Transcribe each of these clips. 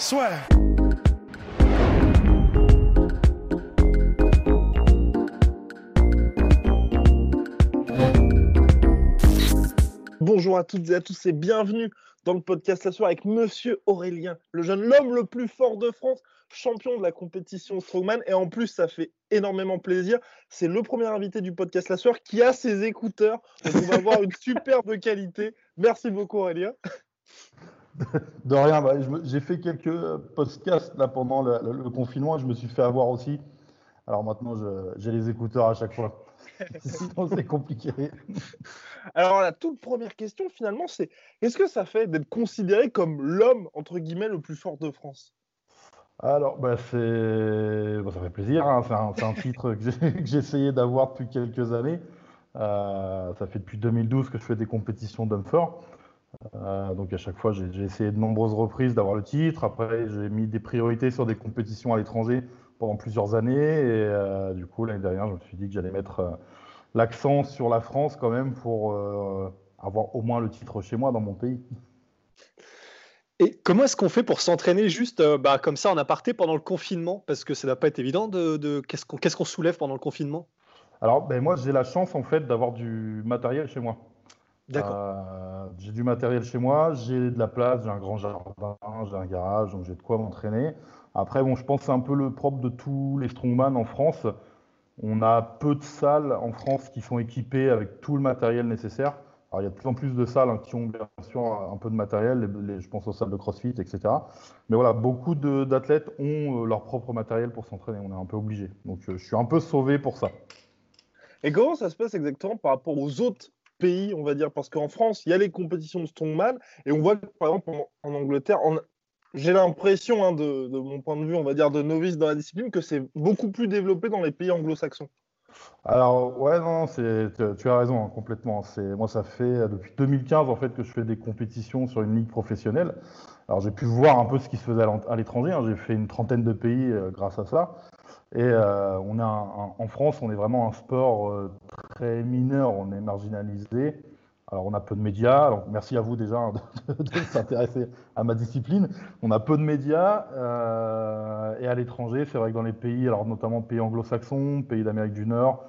Soit. Bonjour à toutes et à tous et bienvenue dans le podcast La Soirée avec Monsieur Aurélien, le jeune homme le plus fort de France, champion de la compétition Strongman. Et en plus, ça fait énormément plaisir. C'est le premier invité du podcast La Soirée qui a ses écouteurs. Donc on va avoir une superbe qualité. Merci beaucoup Aurélien. De rien, bah, j'ai fait quelques podcasts là, pendant le, le- le confinement et je me suis fait avoir aussi. Alors maintenant, j'ai les écouteurs à chaque fois. Sinon, c'est compliqué. Alors la toute première question finalement, c'est qu'est-ce que ça fait d'être considéré comme l'homme entre guillemets le plus fort de France? Alors, bah, c'est... bah, ça fait plaisir. hein. C'est un, titre que j'ai que j'ai essayé d'avoir depuis quelques années. Euh, ça fait depuis 2012 que je fais des compétitions d'hommes forts. Euh, donc à chaque fois, j'ai essayé de nombreuses reprises d'avoir le titre. Après, j'ai mis des priorités sur des compétitions à l'étranger pendant plusieurs années. Et euh, du coup, l'année dernière, je me suis dit que j'allais mettre euh, l'accent sur la France quand même pour avoir au moins le titre chez moi dans mon pays. Et comment est-ce qu'on fait pour s'entraîner juste bah, comme ça en aparté pendant le confinement? Parce que ça ne doit pas être évident de, de- qu'est-ce qu'on qu'est-ce qu'on soulève pendant le confinement? Alors, ben, moi, j'ai la chance en fait d'avoir du matériel chez moi. D'accord. Euh, j'ai du matériel chez moi, j'ai de la place, j'ai un grand jardin, j'ai un garage, donc j'ai de quoi m'entraîner. Après, bon, je pense que c'est un peu le propre de tous les strongman en France. On a peu de salles en France qui sont équipées avec tout le matériel nécessaire. Alors, il y a de plus en plus de salles hein, qui ont bien sûr un peu de matériel, les- les- je pense aux salles de CrossFit, etc. Mais voilà, beaucoup d'athlètes ont euh, leur propre matériel pour s'entraîner. On est un peu obligé. Donc, euh, je suis un peu sauvé pour ça. Et comment ça se passe exactement par rapport aux autres pays, on va dire Parce qu'en France, il y a les compétitions de strongman et on voit par exemple en, Angleterre, j'ai l'impression, hein, de, mon point de vue, on va dire de novice dans la discipline, que c'est beaucoup plus développé dans les pays anglo-saxons. Alors, ouais, non, tu, tu as raison, hein, complètement. Moi, ça fait euh, depuis 2015, en fait, que je fais des compétitions sur une ligue professionnelle. Alors, j'ai pu voir un peu ce qui se faisait à l'étranger. hein. J'ai fait une trentaine de pays euh, grâce à ça. Et euh, on un- en France, on est vraiment un sport euh, très mineur, on est marginalisé. Alors, on a peu de médias. Alors, merci à vous déjà hein, de, s'intéresser à ma discipline. On a peu de médias. euh, et à l'étranger, c'est vrai que dans les pays, alors notamment pays anglo-saxons, pays d'Amérique du Nord,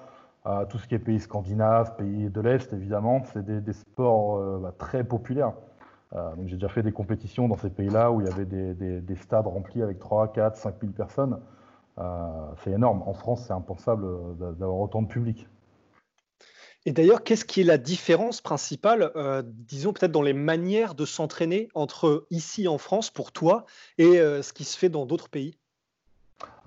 tout ce qui est pays scandinaves, pays de l'Est, évidemment, c'est des, sports bah, très populaires. Donc j'ai déjà fait des compétitions dans ces pays-là où il y avait des stades remplis avec 3, 4, 5 000 personnes. Euh, c'est énorme. En France, c'est impensable euh, d'a- d'avoir autant de public. Et d'ailleurs, qu'est-ce qui est la différence principale, euh, disons peut-être dans les manières de s'entraîner entre ici en France pour toi et euh, ce qui se fait dans d'autres pays?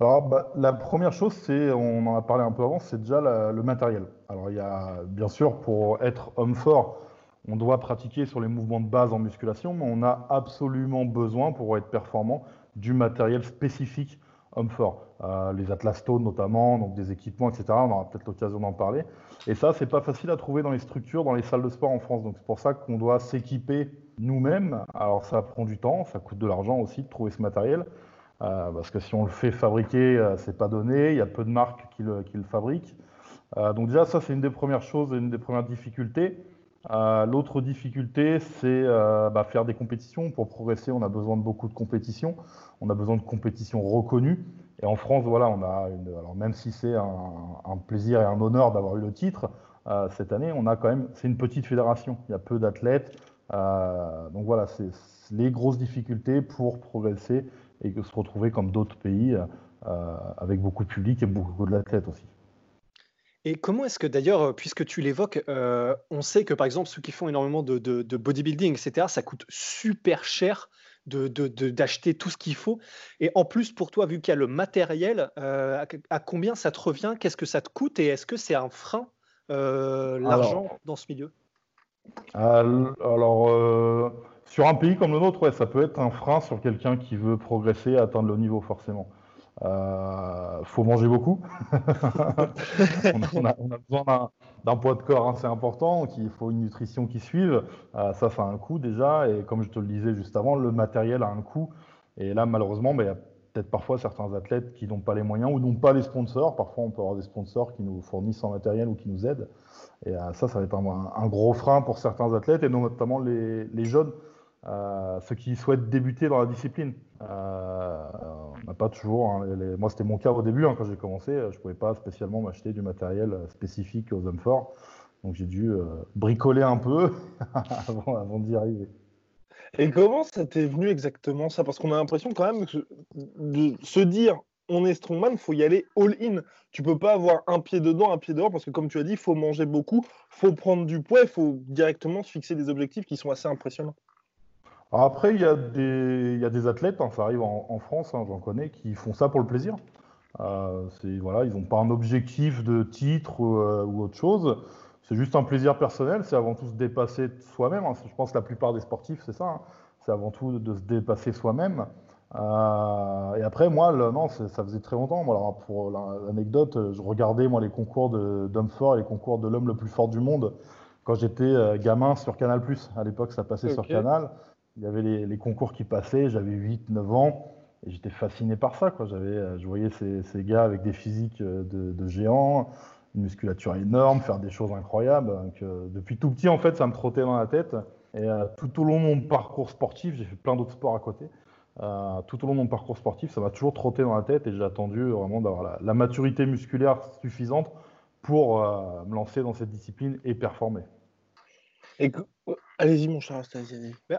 Alors, bah, la première chose, c'est, on en a parlé un peu avant, c'est déjà la- le matériel. Alors, il y a, bien sûr, pour être homme fort, on doit pratiquer sur les mouvements de base en musculation, mais on a absolument besoin, pour être performant, du matériel spécifique homme fort. Euh, les Atlas Stone notamment, donc des équipements, etc. On aura peut-être l'occasion d'en parler. Et ça, c'est pas facile à trouver dans les structures, dans les salles de sport en France. Donc, c'est pour ça qu'on doit s'équiper nous-mêmes. Alors, ça prend du temps, ça coûte de l'argent aussi de trouver ce matériel. Euh, parce que si on le fait fabriquer, euh, c'est pas donné. Il y a peu de marques qui le, fabriquent. Euh, donc déjà, ça c'est une des premières choses, une des premières difficultés. L'autre difficulté, c'est bah, faire des compétitions. Pour progresser, on a besoin de beaucoup de compétitions. On a besoin de compétitions reconnues. Et en France, voilà, on a une, alors même si c'est un, plaisir et un honneur d'avoir eu le titre euh, cette année, on a quand même, c'est une petite fédération. Il y a peu d'athlètes. Euh, donc voilà, c'est les grosses difficultés pour progresser et se retrouver comme d'autres pays euh, avec beaucoup de public et beaucoup d'athlètes aussi. Et comment est-ce que d'ailleurs, puisque tu l'évoques, on sait que par exemple ceux qui font énormément de bodybuilding, etc., ça coûte super cher de, de- de- d'acheter tout ce qu'il faut. Et en plus, pour toi, vu qu'il y a le matériel, euh, à, à combien ça te revient? Qu'est-ce que ça te coûte? Et est-ce que c'est un frein, euh, l'argent, dans ce milieu? Al- Alors, euh, sur un pays comme le nôtre, ouais, ça peut être un frein sur quelqu'un qui veut progresser, atteindre le niveau forcément. Euh, faut manger beaucoup. on, a, besoin d'un poids de corps assez important, il faut une nutrition qui suive. Euh, ça, ça a un coût déjà. Et comme je te le disais juste avant, le matériel a un coût. Et là, malheureusement, ben, il y a peut-être parfois certains athlètes qui n'ont pas les moyens ou n'ont pas les sponsors. Parfois, on peut avoir des sponsors qui nous fournissent en matériel ou qui nous aident. Et euh, ça, ça va être un, gros frein pour certains athlètes, et notamment les, les jeunes. Euh, ceux qui souhaitent débuter dans la discipline. Euh, on n'a pas toujours. Hein, moi, c'était mon cas au début hein, quand j'ai commencé. Je ne pouvais pas spécialement m'acheter du matériel spécifique aux hommes forts. Donc j'ai dû euh, bricoler un peu avant, d'y arriver. Et comment ça t'est venu exactement ça? Parce qu'on a l'impression quand même de se dire on est strongman, il faut y aller all-in. Tu peux pas avoir un pied dedans, un pied dehors, parce que comme tu as dit, il faut manger beaucoup, il faut prendre du poids, il faut directement se fixer des objectifs qui sont assez impressionnants après, il y, a des, y a des athlètes, hein, ça arrive en, France, hein, j'en connais, qui font ça pour le plaisir. Euh, voilà, ils n'ont pas un objectif de titre euh, ou autre chose. C'est juste un plaisir personnel, c'est avant tout se dépasser soi-même. Hein. Je pense que la plupart des sportifs, c'est ça. C'est avant tout de se dépasser soi-même. Euh, et après, moi, non, ça faisait très longtemps. Alors, pour l'anecdote, je regardais moi les concours d'hommes forts et les concours de l'homme le plus fort du monde quand j'étais euh, gamin sur Canal+. À l'époque, ça passait sur Canal il y avait les, concours qui passaient, j'avais 8-9 ans, et j'étais fasciné par ça. Quoi. Euh, je voyais ces, gars avec des physiques euh, de, géants, une musculature énorme, faire des choses incroyables. Euh, depuis tout petit, en fait, ça me trottait dans la tête. Et tout au long de mon parcours sportif, j'ai fait plein d'autres sports à côté. tout au long de mon parcours sportif, ça m'a toujours trotté dans la tête et j'ai attendu vraiment d'avoir la, maturité musculaire suffisante pour me lancer dans cette discipline et performer. Allez-y, mon cher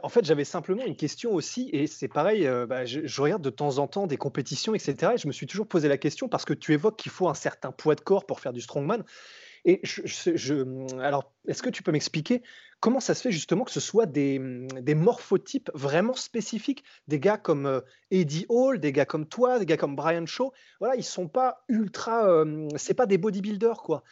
En fait, j'avais simplement une question aussi, et c'est pareil, euh, bah, je, regarde de temps en temps des compétitions, etc. Et je me suis toujours posé la question parce que tu évoques qu'il faut un certain poids de corps pour faire du strongman. Et je, alors, est-ce que tu peux m'expliquer comment ça se fait justement que ce soit des, morphotypes vraiment spécifiques, des gars comme euh, Eddie Hall, des gars comme toi, des gars comme Brian Shaw Voilà, ils sont pas ultra, euh, c'est pas des bodybuilders quoi.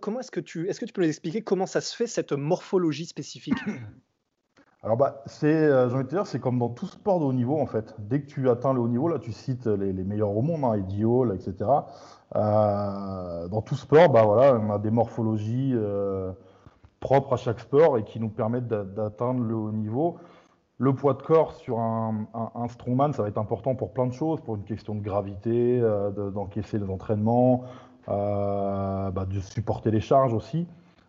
comment est-ce que tu, est-ce que tu peux nous expliquer comment ça se fait cette morphologie spécifique? Alors bah, c'est, euh, j'ai envie de te dire, c'est comme dans tout sport de haut niveau en fait. Dès que tu atteins le haut niveau, là, tu cites les, meilleurs au monde, hein, Eddie Hall, etc. Euh, dans tout sport, bah voilà, on a des morphologies euh, propres à chaque sport et qui nous permettent d'atteindre le haut niveau. Le poids de corps sur un, strongman, ça va être important pour plein de choses, pour une question de gravité, d'encaisser les entraînements, bah, de supporter les charges aussi.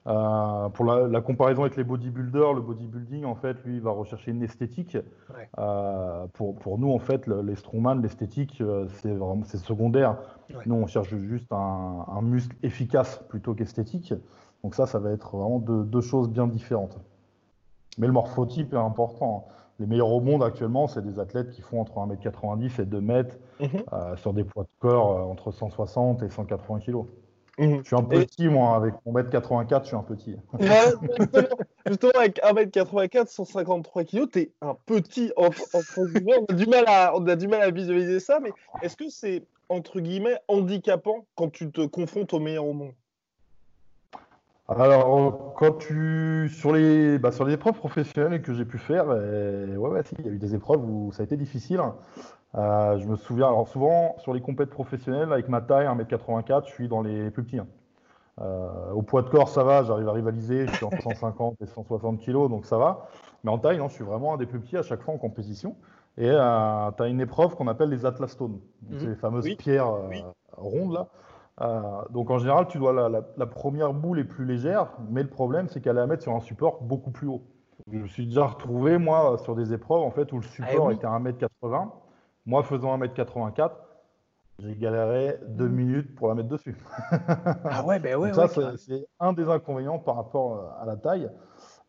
Euh, pour la, comparaison avec les bodybuilders, le bodybuilding, en fait, lui, il va rechercher une esthétique. Euh, pour, pour, nous, en fait, les strongman, l'esthétique, euh, c'est vraiment c'est secondaire. Nous, on cherche juste un, un muscle efficace plutôt qu'esthétique. Donc ça, ça va être vraiment deux, deux, choses bien différentes. Mais le morphotype est important. Les meilleurs au monde actuellement, c'est des athlètes qui font entre 1m90 et 2m mhm. sur des poids de corps entre 160 et 180 kg. Mhm. Je suis un petit, moi, avec mon mètre 84, je suis un petit. justement, avec 1m84, 153 kg, tu es un petit, entre, guillemets. On a, du mal à, on a du mal à visualiser ça, mais est-ce que c'est, entre guillemets, handicapant quand tu te confrontes au meilleur au monde? Alors, quand tu sur les bah, sur les épreuves professionnelles que j'ai pu faire, euh, ouais, ouais, si, il y a eu des épreuves où ça a été difficile. Euh, je me souviens, alors souvent sur les compètes professionnelles, avec ma taille, 1m84, je suis dans les plus petits. Hein. Euh, au poids de corps, ça va, j'arrive à rivaliser, je suis entre 150 et 160 kg, donc ça va. Mais en taille, non, je suis vraiment un des plus petits à chaque fois en compétition. Et euh, tu as une épreuve qu'on appelle les Atlas Stones, mhm. c'est les fameuses pierres rondes là. Donc en général, tu dois la, la, première boule est plus légère, mais le problème c'est qu'elle est à mettre sur un support beaucoup plus haut. Je me suis déjà retrouvé moi sur des épreuves en fait où le ah support était à 1m80 moi, faisant 1m84, j'ai galéré deux minutes pour la mettre dessus. ah ouais, ben ouais. ça, c'est un des inconvénients par rapport euh, à la taille.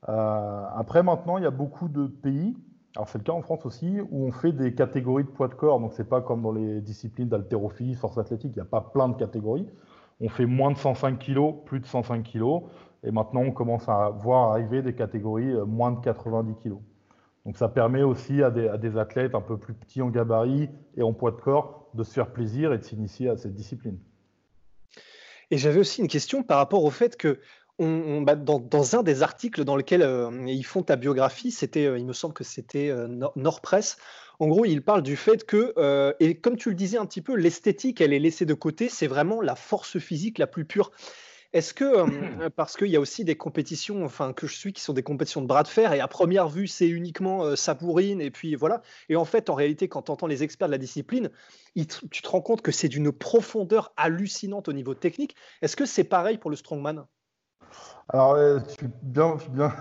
Euh, après, maintenant, il y a beaucoup de pays, alors c'est le cas en France aussi, où on fait des catégories de poids de corps. Donc, c'est pas comme dans les disciplines d'haltérophilie, force athlétique, il n'y a pas plein de catégories. On fait moins de 105 kg, plus de 105 kg. Et maintenant, on commence à voir arriver des catégories euh, moins de 90 kg. Donc ça permet aussi à des, athlètes un peu plus petits en gabarit et en poids de corps de se faire plaisir et de s'initier à cette discipline. Et j'avais aussi une question par rapport au fait que bah, dans, un des articles dans lequel ils font ta biographie, c'était, il me semble que c'était Nord Press. En gros, il parle du fait que, et comme tu le disais un petit peu, l'esthétique, elle est laissée de côté. C'est vraiment la force physique la plus pure. Est-ce que, euh, parce qu'il y a aussi des compétitions, enfin que je suis, qui sont des compétitions de bras de fer, et à première vue, c'est uniquement euh, sapourine, et puis voilà. Et en fait, en réalité, quand tu entends les experts de la discipline, tu te rends compte que c'est d'une profondeur hallucinante au niveau technique. Est-ce que c'est pareil pour le strongman? Alors, je suis bien, bien,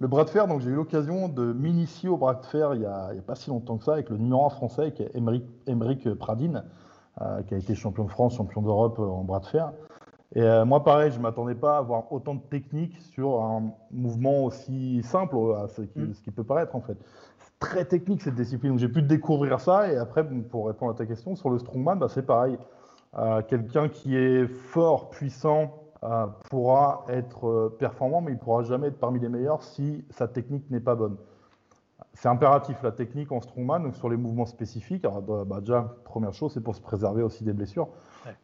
le bras de fer. Donc, j'ai eu l'occasion de m'initier au bras de fer il n'y a, a, pas si longtemps que ça avec le numéro 1 français, qui est Émeric Pradine, euh, qui a été champion de France, champion d'Europe en bras de fer. Et euh, moi, pareil, je ne m'attendais pas à avoir autant de technique sur un mouvement aussi simple, euh, ce qui, mm. ce qui peut paraître en fait. C'est très technique cette discipline. J'ai pu découvrir ça. Et après, pour répondre à ta question, sur le strongman, bah, c'est pareil. Euh, quelqu'un qui est fort, puissant, pourra être performant, mais il ne pourra jamais être parmi les meilleurs si sa technique n'est pas bonne. C'est impératif la technique en strongman, donc sur les mouvements spécifiques. Alors, bah, déjà, première chose, c'est pour se préserver aussi des blessures.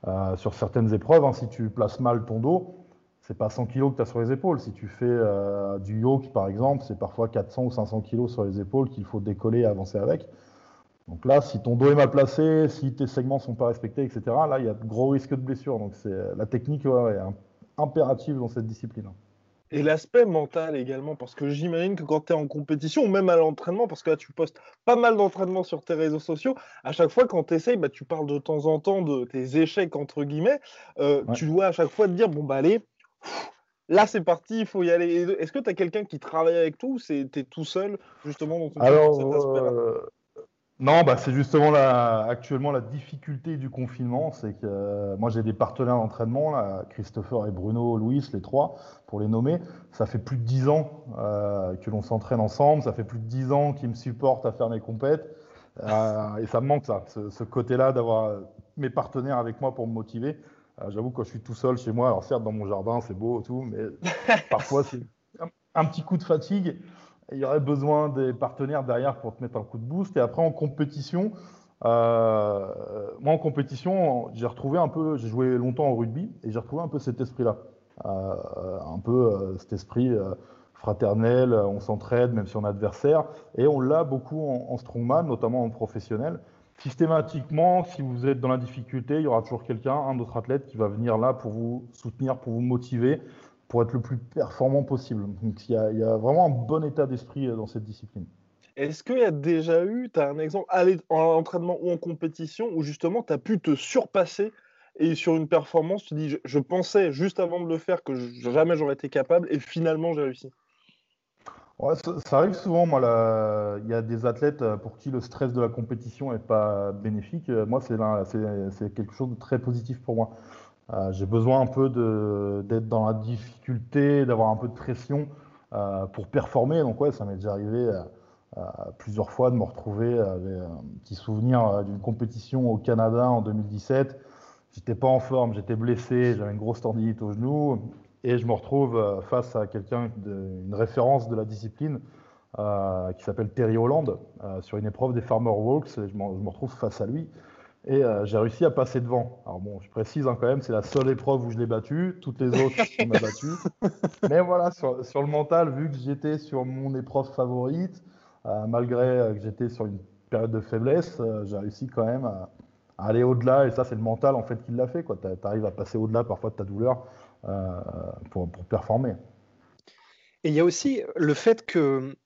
Euh, sur certaines épreuves, hein, si tu places mal ton dos, c'est pas 100 kg que tu as sur les épaules. Si tu fais euh, du yoke, par exemple, c'est parfois 400 ou 500 kg sur les épaules qu'il faut décoller et avancer avec. Donc là, si ton dos est mal placé, si tes segments sont pas respectés, etc., là, il y a de gros risques de blessure. Donc c'est la technique est impérative dans cette discipline. Et l'aspect mental également, parce que j'imagine que quand tu es en compétition, ou même à l'entraînement, parce que là tu postes pas mal d'entraînement sur tes réseaux sociaux, à chaque fois quand tu essayes, bah, tu parles de temps en temps de tes échecs, entre guillemets, euh, tu dois à chaque fois te dire, bon bah allez, là c'est parti, il faut y aller. Est-ce que tu as quelqu'un qui travaille avec toi ou tu es tout seul justement dans, Alors, cet aspect-là? euh, non, bah c'est justement la, actuellement la difficulté du confinement, c'est que euh, moi j'ai des partenaires d'entraînement, Christopher et Bruno, Louis, les trois, pour les nommer. Ça fait plus de dix ans euh, que l'on s'entraîne ensemble, ça fait plus de dix ans qu'ils me supportent à faire mes compètes, euh, et ça me manque ça, ce, côté-là d'avoir mes partenaires avec moi pour me motiver. J'avoue quand je suis tout seul chez moi, alors certes dans mon jardin c'est beau et tout, mais parfois c'est un petit coup de fatigue il y aurait besoin des partenaires derrière pour te mettre un coup de boost. Et après, en compétition, euh, moi, en compétition, j'ai retrouvé un peu, j'ai joué longtemps au rugby et j'ai retrouvé un peu cet esprit-là. Euh, un peu euh, cet esprit fraternel, on s'entraide même si on est adversaire. Et on l'a beaucoup en, en, strongman, notamment en professionnel. Systématiquement, si vous êtes dans la difficulté, il y aura toujours quelqu'un, un autre athlète qui va venir là pour vous soutenir, pour vous motiver pour être le plus performant possible. Donc il y a, vraiment un bon état d'esprit euh, dans cette discipline. Est-ce qu'il y a déjà eu, tu as un exemple en entraînement ou en compétition où justement tu as pu te surpasser et sur une performance, tu dis je, pensais juste avant de le faire que jamais j'aurais été capable et finalement j'ai réussi? Ouais, ça, arrive souvent. Moi, il y a des athlètes euh, pour qui le stress de la compétition n'est pas bénéfique. Euh, moi, c'est quelque chose de très positif pour moi. Euh, j'ai besoin un peu d'être dans la difficulté, d'avoir un peu de pression euh, pour performer. Donc ouais, ça m'est déjà arrivé euh, plusieurs fois de me retrouver avec un petit souvenir d'une compétition au Canada en 2017. J'étais pas en forme, j'étais blessé, j'avais une grosse tendinite au genou et je me retrouve face à quelqu'un, une référence de la discipline qui s'appelle Terry Holland sur une épreuve des Farmer Walks. Et je, me retrouve face à lui et euh, j'ai réussi à passer devant. Alors bon, je précise hein, quand même, c'est la seule épreuve où je l'ai battu. Toutes les autres, on m'a battu. Mais voilà, sur, sur, le mental, vu que j'étais sur mon épreuve favorite, euh, malgré euh, que j'étais sur une période de faiblesse, j'ai réussi quand même à, aller au-delà. Et ça, c'est le mental en fait qui l'a fait. Tu arrives à passer au-delà parfois de ta douleur pour, pour performer. Et il y a aussi le fait que,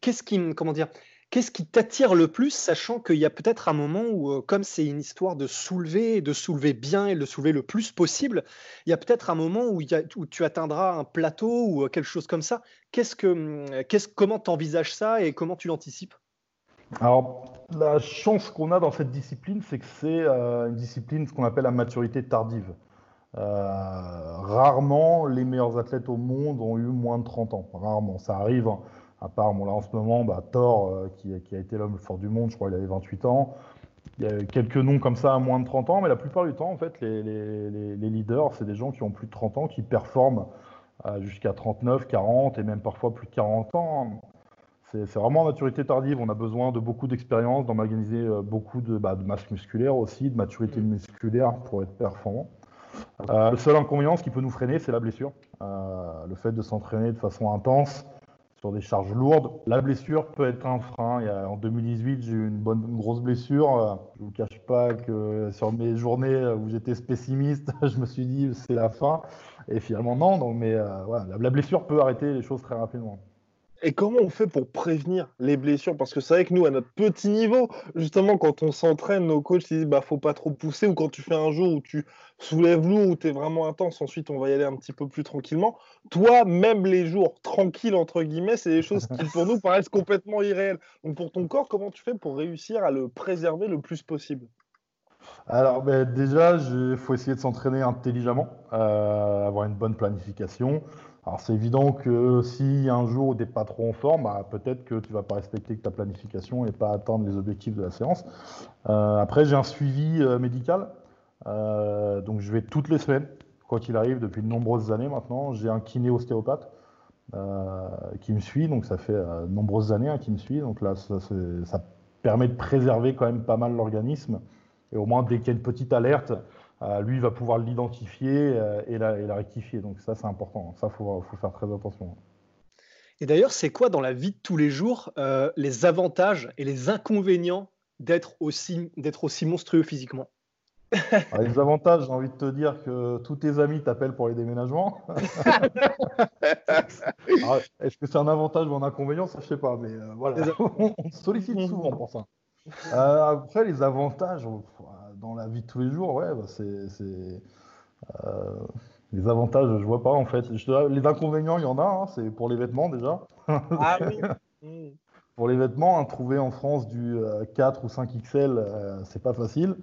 qu'est-ce qui, comment dire, Qu'est-ce qui t'attire le plus, sachant qu'il y a peut-être un moment où, euh, comme c'est une histoire de soulever, de soulever bien et de le soulever le plus possible, il y a peut-être un moment où, tu atteindras un plateau ou euh, quelque chose comme ça. Qu'est-ce que, hum, comment tu envisages ça et comment tu l'anticipes? Alors, la chance qu'on a dans cette discipline, c'est que c'est euh, une discipline, ce qu'on appelle la maturité tardive. rarement les meilleurs athlètes au monde ont eu moins de 30 ans. Rarement. Ça arrive. À part, bon, là en ce moment, bah, Thor, euh, qui, a été l'homme le fort du monde, je crois qu'il avait 28 ans. Il y a quelques noms comme ça à moins de 30 ans, mais la plupart du temps, en fait, les, leaders, c'est des gens qui ont plus de 30 ans, qui performent euh, jusqu'à 39, 40 et même parfois plus de 40 ans. C'est vraiment maturité tardive. On a besoin de beaucoup d'expérience, d'emmaganiser euh, beaucoup de, bah, de, masse musculaire aussi, de maturité musculaire pour être performant. le seul inconvénient, ce qui peut nous freiner, c'est la blessure. le fait de s'entraîner de façon intense, sur des charges lourdes. La blessure peut être un frein. En 2018, j'ai eu une bonne grosse blessure. Je ne vous cache pas que sur mes journées où j'étais pessimiste, je me suis dit c'est la fin. Et finalement non. Mais voilà, la blessure peut arrêter les choses très rapidement. Et comment on fait pour prévenir les blessures? Parce que c'est vrai que nous, à notre petit niveau, justement, quand on s'entraîne, nos coachs disent bah faut pas trop pousser, ou quand tu fais un jour où tu soulèves lourd, où tu es vraiment intense, ensuite on va y aller un petit peu plus tranquillement. Toi, même les jours tranquilles, entre guillemets, c'est des choses qui pour nous paraissent complètement irréelles. Donc pour ton corps, comment tu fais pour réussir à le préserver le plus possible? Alors ben, déjà, il faut essayer de s'entraîner intelligemment, euh, avoir une bonne planification. Alors c'est évident que si un jour tu n'es pas trop en forme, bah, peut-être que tu vas pas respecter ta planification et pas atteindre les objectifs de la séance. Euh, après j'ai un suivi euh, médical, euh, donc je vais toutes les semaines, quoi qu'il arrive, depuis de nombreuses années maintenant. J'ai un kiné ostéopathe qui me suit, donc ça fait de nombreuses années hein, qui me suit, donc là ça, permet de préserver quand même pas mal l'organisme et au moins dès qu'il y a une petite alerte, euh, lui va pouvoir l'identifier euh, et, la, rectifier. Donc ça, c'est important. Ça, il faut, faire très attention. Et d'ailleurs, c'est quoi dans la vie de tous les jours euh, les avantages et les inconvénients d'être aussi, aussi monstrueux physiquement? Ah, Les avantages, j'ai envie de te dire que tous tes amis t'appellent pour les déménagements. Ah, est-ce que c'est un avantage ou un inconvénient? Ça, je sais pas. Mais voilà, on, sollicite souvent pour ça. après, les avantages, dans la vie de tous les jours, ouais, bah, c'est. Euh, les avantages, je vois pas en fait. les inconvénients, il y en a, hein, c'est pour les vêtements déjà. Ah oui mm. Pour les vêtements, hein, trouver en France du 4 euh, ou 5 XL, euh, c'est pas facile.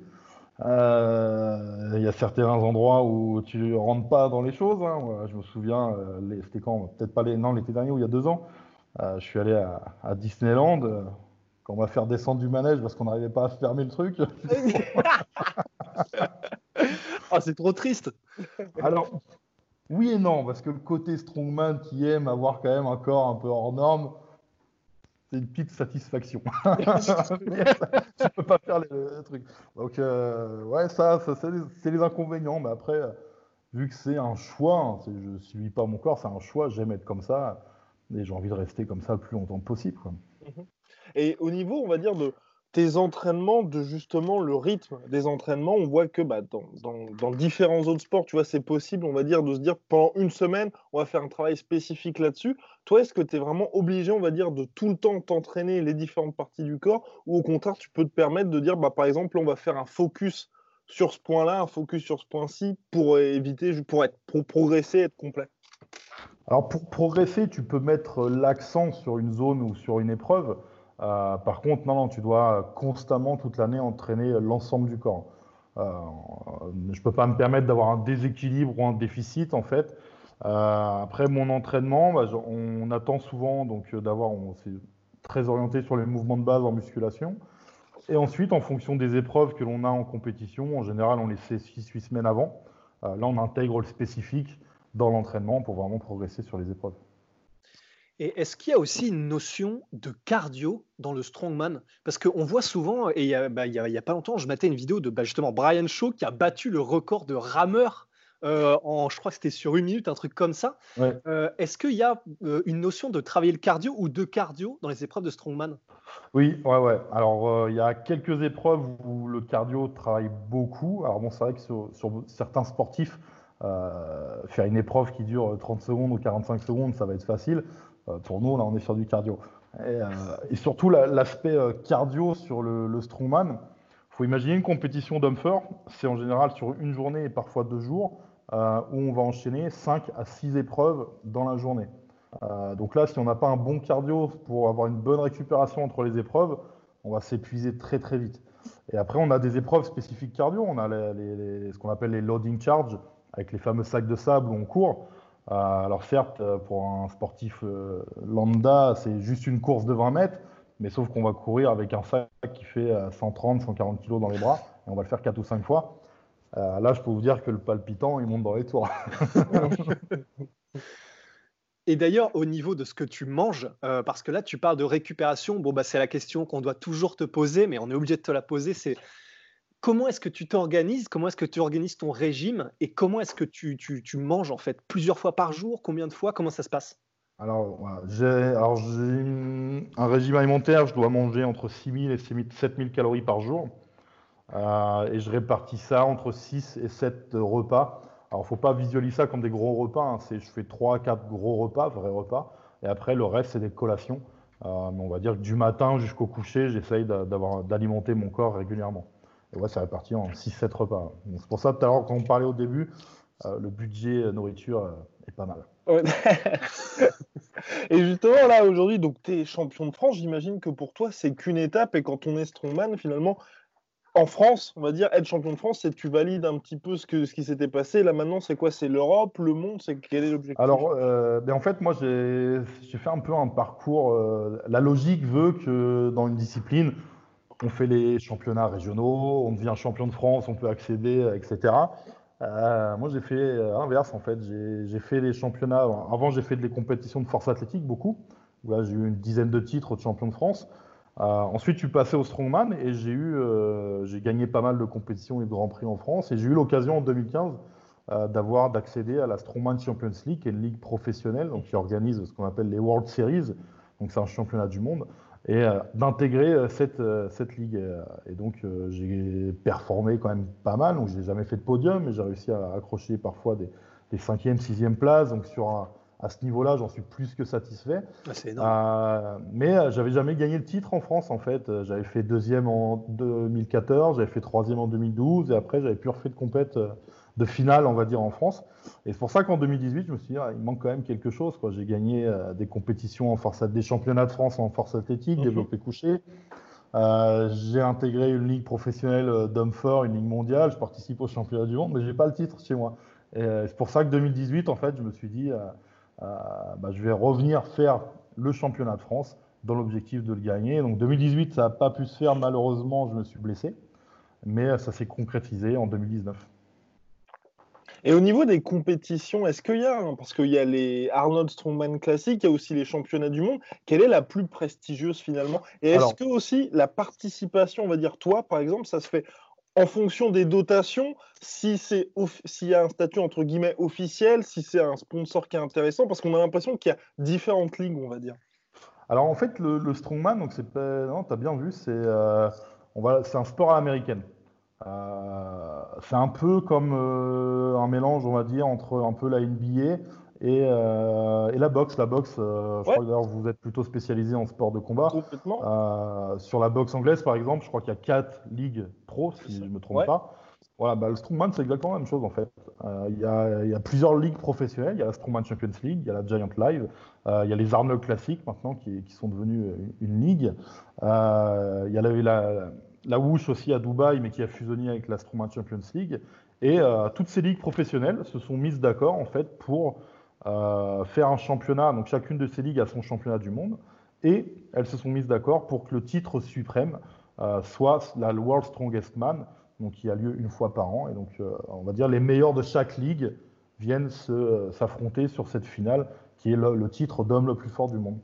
Il y a certains endroits où tu rentres pas dans les choses. Hein. je me souviens, c'était quand Peut-être pas les, non, l'été dernier ou il y a deux ans. je suis allé à, à Disneyland on va faire descendre du manège parce qu'on n'arrivait pas à fermer le truc. ah, c'est trop triste. Alors, oui et non, parce que le côté strongman qui aime avoir quand même un corps un peu hors norme, c'est une petite satisfaction. tu peux pas faire le truc. Donc, euh, ouais, ça, c'est les, inconvénients. Mais après, vu que c'est un choix, hein, je ne suis pas mon corps, c'est un choix, j'aime être comme ça. Et j'ai envie de rester comme ça le plus longtemps possible. Mhm. Et au niveau, on va dire, de tes entraînements, de justement le rythme des entraînements, on voit que bah, dans, différents autres sports, tu vois, c'est possible, on va dire, de se dire pendant une semaine, on va faire un travail spécifique là-dessus. Toi, est-ce que tu es vraiment obligé, on va dire, de tout le temps t'entraîner les différentes parties du corps, ou au contraire, tu peux te permettre de dire, bah, par exemple, on va faire un focus sur ce point-là, un focus sur ce point-ci, pour éviter, pour, être, pour progresser, être complet? Alors pour progresser, tu peux mettre l'accent sur une zone ou sur une épreuve. Euh, par contre, non, non, tu dois constamment toute l'année entraîner l'ensemble du corps. Euh, je ne peux pas me permettre d'avoir un déséquilibre ou un déficit en fait. Euh, après mon entraînement, bah, on attend souvent donc d'avoir, on s'est très orienté sur les mouvements de base en musculation. Et ensuite, en fonction des épreuves que l'on a en compétition, en général, on les sait 6-8 semaines avant. là, on intègre le spécifique dans l'entraînement pour vraiment progresser sur les épreuves. Et est-ce qu'il y a aussi une notion de cardio dans le strongman? Parce qu'on voit souvent, et il n'y bah, a, pas longtemps, je mettais une vidéo de bah, justement Brian Shaw qui a battu le record de rameur euh, en, je crois que c'était sur une minute, un truc comme ça. Euh, est-ce qu'il y a euh, une notion de travailler le cardio ou de cardio dans les épreuves de strongman? Oui, ouais, ouais. Alors, il y a quelques épreuves où le cardio travaille beaucoup. Alors, bon, c'est vrai que sur, sur certains sportifs, faire une épreuve qui dure 30 secondes ou 45 secondes, ça va être facile. Euh, pour nous, là, on est sur du cardio. Et, euh, surtout, l'aspect euh, cardio sur le, strongman, il faut imaginer une compétition d'humper, c'est en général sur une journée et parfois deux jours, où on va enchaîner 5 à 6 épreuves dans la journée. donc là, si on n'a pas un bon cardio pour avoir une bonne récupération entre les épreuves, on va s'épuiser très très vite. Et après, on a des épreuves spécifiques cardio, on a ce qu'on appelle les loading charge, avec les fameux sacs de sable où on court. Euh, alors certes, euh, pour un sportif euh, lambda, c'est juste une course de 20 mètres, mais sauf qu'on va courir avec un sac qui fait 130, 140 kg dans les bras, et on va le faire 4 ou 5 fois. là, je peux vous dire que le palpitant, il monte dans les tours. Et d'ailleurs, au niveau de ce que tu manges, parce que là, tu parles de récupération, bon, bah, c'est la question qu'on doit toujours te poser, mais on est obligé de te la poser, c'est comment est-ce que tu t'organises Comment est-ce que tu organises ton régime Et comment est-ce que tu, manges en fait Plusieurs fois par jour Combien de fois Comment ça se passe? Alors, j'ai un régime alimentaire, je dois manger entre 6000 et 7000 calories par jour. Euh, et je répartis ça entre 6 et 7 repas. Alors, il ne faut pas visualiser ça comme des gros repas. Hein. Je fais 3 4 gros repas, vrais repas. Et après, le reste, c'est des collations. Euh, on va dire que du matin jusqu'au coucher, j'essaye d'alimenter mon corps régulièrement. Et ouais, c'est réparti en 6-7 repas. C'est pour ça, tout à l'heure, quand on parlait au début, euh, le budget nourriture est pas mal. et justement, là, aujourd'hui, donc tu es champion de France. J'imagine que pour toi, c'est qu'une étape. Et quand on est strongman, finalement, en France, on va dire, être champion de France, c'est tu valides un petit peu ce, que, ce qui s'était passé. Là, maintenant, c'est quoi? C'est l'Europe, le monde? C'est quel est l'objectif? Alors, euh, ben, en fait, moi, j'ai fait un peu un parcours. Euh, la logique veut que dans une discipline, on fait les championnats régionaux, on devient champion de France, on peut accéder, etc. Euh, moi, j'ai fait l'inverse, en fait. J'ai fait les championnats. Avant, j'ai fait des compétitions de force athlétique, beaucoup. Là, j'ai eu une dizaine de titres de champion de France. Euh, ensuite, je suis passé au Strongman et j'ai eu, euh, j'ai gagné pas mal de compétitions et de grands prix en France. Et j'ai eu l'occasion en 2015 euh, d'avoir d'accéder à la Strongman Champions League, qui est une ligue professionnelle, donc qui organise ce qu'on appelle les World Series. Donc c'est un championnat du monde et d'intégrer cette, cette ligue. Et donc j'ai performé quand même pas mal. Donc j'ai jamais fait de podium, mais j'ai réussi à accrocher parfois des, des 5e, 6e places. Donc sur un, à ce niveau-là, j'en suis plus que satisfait. Ah. Euh, mais euh, j'avais jamais gagné le titre en France, en fait. Euh, j'avais fait deuxième en 2014, j'avais fait troisième en 2012, et après, j'avais plus refait de compète de finale, on va dire, en France. Et c'est pour ça qu'en 2018, je me suis dit, ah, il manque quand même quelque chose. J'ai gagné des compétitions en force, des championnats de France en force athlétique, développé couché. j'ai intégré une ligue professionnelle d'hommes forts, une ligue mondiale. Je participe au championnat du monde, mais j'ai pas le titre chez moi. Et c'est pour ça que 2018, en fait, je me suis dit, euh, bah, je vais revenir faire le championnat de France dans l'objectif de le gagner. Donc 2018, ça n'a pas pu se faire, malheureusement, je me suis blessé, mais ça s'est concrétisé en 2019. Et au niveau des compétitions, est-ce qu'il y a, hein, parce qu'il y a les Arnold Strongman classiques, il y a aussi les championnats du monde, quelle est la plus prestigieuse finalement? Et est-ce que aussi la participation, on va dire toi par exemple, ça se fait en fonction des dotations, si c'est s'il y a un statut entre guillemets officiel, si c'est un sponsor qui est intéressant, parce qu'on a l'impression qu'il y a différentes ligues, on va dire. Alors en fait, le, strongman, donc c'est pas, non, t'as bien vu, c'est euh, on va, c'est un sport à l'américaine. Euh, c'est un peu comme euh, un mélange, on va dire, entre un peu la NBA euh, et, la boxe, la boxe, je crois que vous êtes plutôt spécialisé en sport de combat. Euh, sur la boxe anglaise, par exemple, je crois qu'il y a quatre ligues pro, si je ne me trompe pas. Voilà, bah, le Strongman, c'est exactement la même chose en fait. Il y, a plusieurs ligues professionnelles. Il y a la Strongman Champions League, il y a la Giant Live, il y a les Arnold Classics maintenant qui, sont devenus une, ligue. Il y a la, la, la Woosh aussi à Dubaï, mais qui a fusionné avec la Strongman Champions League. Et toutes ces ligues professionnelles se sont mises d'accord en fait pour euh, faire un championnat. Donc chacune de ces ligues a son championnat du monde. Et elles se sont mises d'accord pour que le titre suprême euh, soit la World Strongest Man, donc qui a lieu une fois par an. Et donc, euh, on va dire, les meilleurs de chaque ligue viennent s'affronter sur cette finale, qui est le, titre d'homme le plus fort du monde.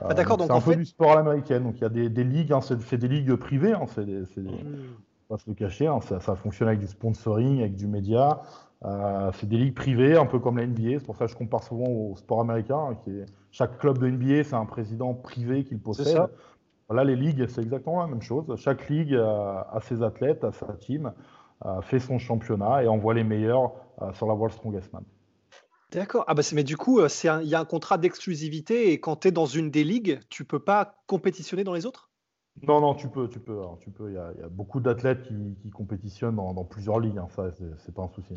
Ah, D'accord, donc c'est un peu du sport à l'américaine. Donc il y a des, ligues, hein, c'est des ligues privées, hein, c'est hmm. pas se le cacher, hein, ça, ça, fonctionne avec du sponsoring, avec du média. Euh, c'est des ligues privées, un peu comme la NBA. C'est pour ça que je compare souvent au sport américain. Hein, qui est... Chaque club de NBA, c'est un président privé qui le possède. Voilà, les ligues, c'est exactement la même chose. Chaque ligue a, ses athlètes, a sa team, fait son championnat et envoie les meilleurs euh, sur la World Strongest Man. D'accord. Ah bah mais du coup, euh, il y a un contrat d'exclusivité et quand tu es dans une des ligues, tu peux pas compétitionner dans les autres? Non, non, tu peux, tu peux. tu peux. Il y, a beaucoup d'athlètes qui, compétitionnent dans, plusieurs ligues. Hein. Ça, c'est pas un souci.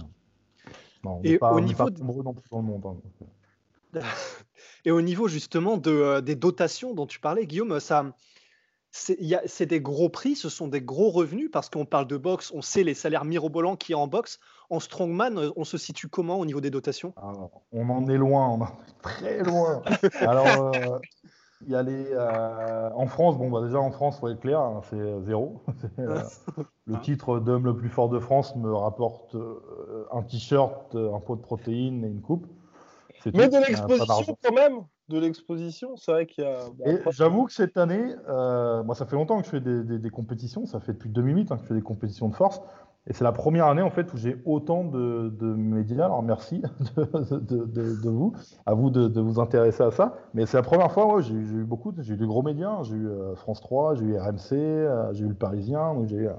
Hein. et au niveau le monde. Hein, et au niveau justement de, euh, des dotations dont tu parlais, Guillaume, ça, c'est des gros prix, ce sont des gros revenus parce qu'on parle de boxe, on sait les salaires mirobolants qu'il y a en boxe. En strongman, euh, on se situe comment au niveau des dotations? On en est loin, on en est très loin. Alors, euh, il y a les, en France, bon, bah déjà en France, faut être clair, hein, c'est zéro. le titre d'homme le plus fort de France me rapporte un t-shirt, un pot de protéines et une coupe. Mais de l'exposition quand même de l'exposition. C'est vrai qu'il y a. J'avoue que cette année, euh, moi, ça fait longtemps que je fais des, compétitions. Ça fait depuis 2008 hein, que je fais des compétitions de force. Et c'est la première année en fait où j'ai autant de, médias. Alors merci de, vous, à vous de, vous intéresser à ça. Mais c'est la première fois, où j'ai eu beaucoup, j'ai eu des gros médias. J'ai eu euh, France 3, j'ai eu RMC, euh, j'ai eu le Parisien. Donc j'ai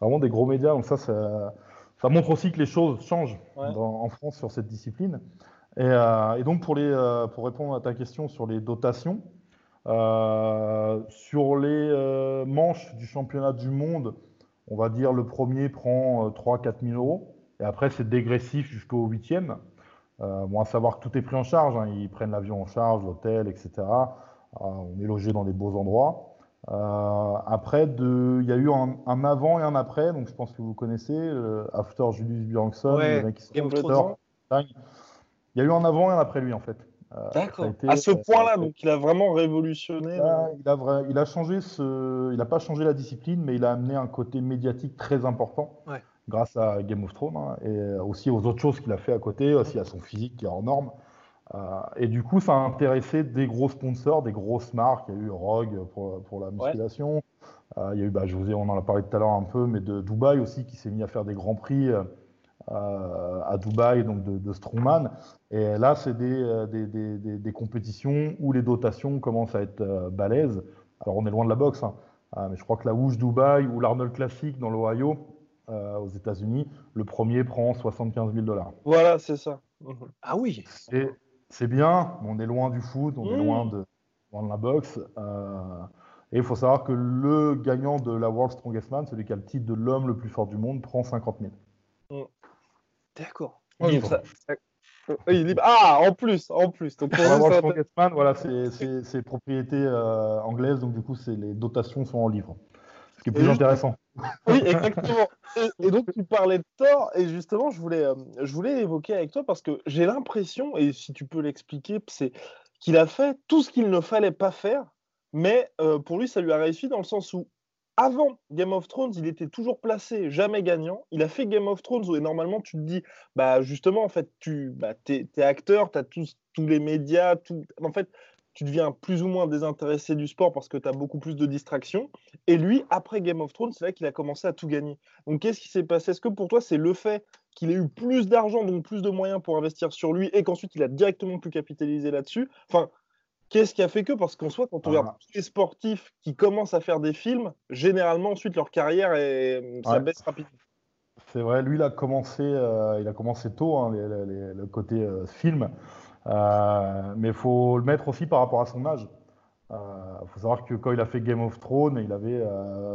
vraiment des gros médias. Donc ça, ça, montre aussi que les choses changent en France sur cette discipline. Euh, et, donc, pour, les, euh, pour répondre à ta question sur les dotations, euh, sur les manches du championnat du monde, on va dire le premier prend 3-4 000 euros. Et après, c'est dégressif jusqu'au huitième. bon, à savoir que tout est pris en charge. Hein. ils prennent l'avion en charge, l'hôtel, etc. on est logé dans des beaux endroits. après, il y a eu un, avant et un après. Donc, je pense que vous connaissez, After Julius Bjornsson, ouais, Game of il y a eu un avant et un après lui, en fait. Euh, D'accord. À ce point-là, donc il a vraiment révolutionné. il, a il a changé ce, il n'a pas changé la discipline, mais il a amené un côté médiatique très important. Grâce à Game of Thrones hein, et aussi aux autres choses qu'il a fait à côté, aussi à son physique qui est en norme. Euh, et du coup, ça a intéressé des gros sponsors, des grosses marques. Il y a eu Rogue pour, pour la musculation. Euh, il y a eu, bah, je vous ai, on en a parlé tout à l'heure un peu, mais de Dubaï aussi qui s'est mis à faire des grands prix. Euh, à Dubaï, donc de, de Strongman. Et là, c'est euh, des, des, des, des, compétitions où les dotations commencent à être euh, balèzes. Alors, on est loin de la boxe, hein. mais je crois que la Wouche Dubaï ou l'Arnold Classic dans l'Ohio, aux États-Unis, le premier prend 75 000 dollars. Voilà, c'est ça. Ah oui. C'est bien, mais on est loin du foot, on est loin de, loin de la boxe. et il faut savoir que le gagnant de la World Strongest Man, celui qui a le titre de l'homme le plus fort du monde, prend 50 000. D'accord. Ah, en plus, en plus. Donc, pour voilà, c'est propriété euh, anglaise, donc du coup, les dotations sont en livres. Ce qui est plus intéressant. Oui, exactement. Et, donc, tu parlais de Thor, et justement, je voulais, euh, je voulais évoquer avec toi parce que j'ai l'impression, et si tu peux l'expliquer, c'est qu'il a fait tout ce qu'il ne fallait pas faire, mais euh, pour lui, ça lui a réussi dans le sens où avant Game of Thrones, il était toujours placé, jamais gagnant. Il a fait Game of Thrones où normalement tu te dis, bah justement, en fait, tu bah, es, acteur, tu as tous, tous les médias, tout... en fait, tu deviens plus ou moins désintéressé du sport parce que tu as beaucoup plus de distractions. Et lui, après Game of Thrones, c'est là qu'il a commencé à tout gagner. Donc qu'est-ce qui s'est passé? Est-ce que pour toi, c'est le fait qu'il ait eu plus d'argent, donc plus de moyens pour investir sur lui, et qu'ensuite il a directement pu capitaliser là-dessus? Enfin, Qu'est-ce qui a fait que Parce qu'en soi, quand on regarde ah. tous les sportifs qui commencent à faire des films, généralement ensuite leur carrière est... ça baisse rapidement. C'est vrai, lui il a commencé, euh, il a commencé tôt, hein, le côté euh, film, euh, mais il faut le mettre aussi par rapport à son âge. Il faut savoir que quand il a fait Game of Thrones, il avait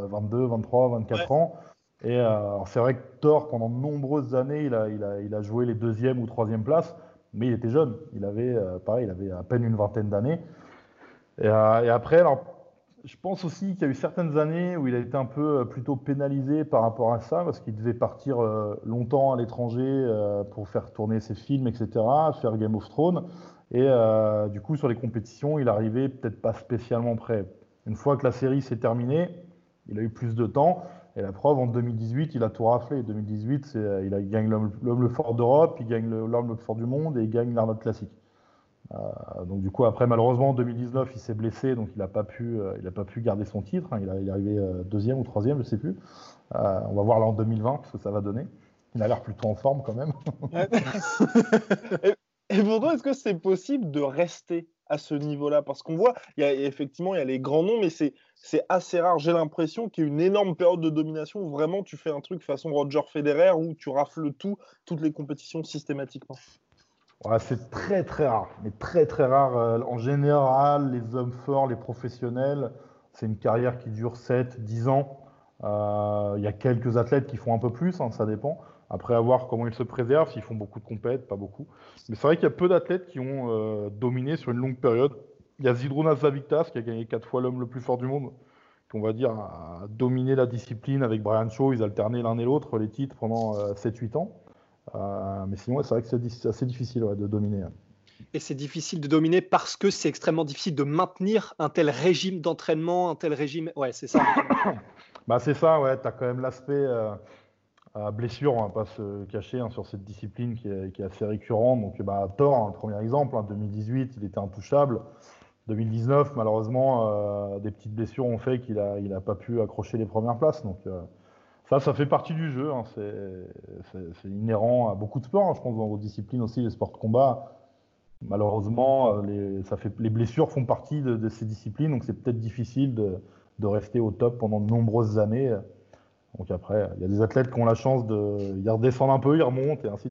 22, 23, 24 ans. Et c'est vrai que Thor, pendant de nombreuses années, il a, il, a, il a joué les deuxième ou troisième places mais il était jeune. Il avait, euh, pareil, il avait à peine une vingtaine d'années. Et, euh, après, alors, je pense aussi qu'il y a eu certaines années où il a été un peu euh, plutôt pénalisé par rapport à ça, parce qu'il devait partir longtemps à l'étranger pour faire tourner ses films, etc., faire Game of Thrones. Et du coup, sur les compétitions, il arrivait peut-être pas spécialement prêt. Une fois que la série s'est terminée, il a eu plus de temps. Et la preuve, en 2018, il a tout raflé. 2018, euh, il, a, gagne l'homme le fort d'Europe, il gagne l'homme le fort du monde et il gagne l'Arnold Classique. Euh, donc du coup, après, malheureusement, en 2019, il s'est blessé, donc il n'a pas, pu, euh, il pas pu garder son titre. Hein. il, est arrivé deuxième ou troisième, je ne sais plus. on va voir là en 2020 ce que ça va donner. Il a l'air plutôt en forme quand même. et, et pour toi, est-ce que c'est possible de rester à ce niveau-là? Parce qu'on voit, il effectivement, il y a les grands noms, mais c'est c'est assez rare. J'ai l'impression qu'il y a une énorme période de domination où vraiment tu fais un truc façon Roger Federer où tu rafles tout, toutes les compétitions systématiquement. c'est très très rare, mais très très rare. Euh, en général, les hommes forts, les professionnels, c'est une carrière qui dure 7, 10 ans. Euh, il y a quelques athlètes qui font un peu plus, hein, ça dépend. Après, à voir comment ils se préservent, s'ils font beaucoup de compètes, pas beaucoup. Mais c'est vrai qu'il y a peu d'athlètes qui ont euh, dominé sur une longue période. Il y a Zidrunas Zavictas qui a gagné quatre fois l'homme le plus fort du monde, qui, on va dire, a dominé la discipline avec Brian Shaw. Ils alternaient l'un et l'autre les titres pendant 7-8 euh, ans. Euh, mais sinon, c'est vrai que c'est assez difficile de dominer. Hein. Et c'est difficile de dominer parce que c'est extrêmement difficile de maintenir un tel régime d'entraînement, un tel régime. Ouais, c'est ça. bah, c'est ça, ouais. Tu as quand même l'aspect. Euh, blessure, on va pas se cacher hein, sur cette discipline qui est, assez récurrente. Donc, bah, Thor, un premier exemple, en hein, 2018, il était intouchable. 2019, malheureusement, euh, des petites blessures ont fait qu'il n'a il a pas pu accrocher les premières places. Donc, euh, ça, ça fait partie du jeu. Hein. C'est inhérent à beaucoup de sports. Je pense dans vos disciplines aussi, les sports de combat. Malheureusement, euh, les, ça fait, les blessures font partie de, ces disciplines. Donc, c'est peut-être difficile de, de, rester au top pendant de nombreuses années. Donc après, il y a des athlètes qui ont la chance de y redescendre un peu, ils remontent et ainsi.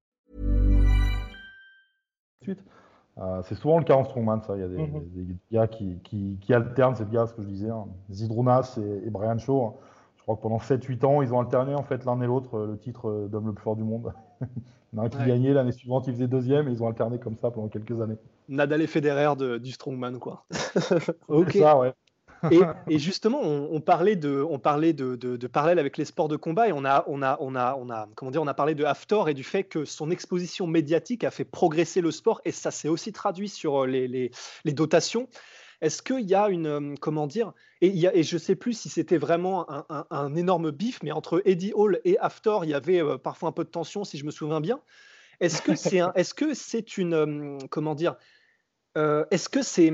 Euh, c'est souvent le cas en strongman, ça. Il y a des, mm -hmm. des gars qui, qui, qui, alternent, c'est le gars, ce que je disais, hein. Zidrounas et, et, Brian Shaw. Hein. Je crois que pendant 7-8 ans, ils ont alterné en fait l'un et l'autre le titre d'homme le plus fort du monde. Il y en a un qui ouais. gagnait l'année suivante, il faisait deuxième et ils ont alterné comme ça pendant quelques années. Nadal et Federer de, du strongman, quoi. ok. ça, ouais. Et, justement, on, parlait, de, on parlait de, de, parallèle avec les sports de combat et on a, on a, on a, on a, comment dire, on a parlé de Haftor et du fait que son exposition médiatique a fait progresser le sport et ça s'est aussi traduit sur euh, les, les, les dotations. Est-ce qu'il y a une, euh, comment dire, et, il y a, et je ne sais plus si c'était vraiment un, un, un, énorme bif, mais entre Eddie Hall et Haftor, il y avait euh, parfois un peu de tension, si je me souviens bien. Est-ce que c'est, est-ce que c'est une, comment dire, euh, est-ce que c'est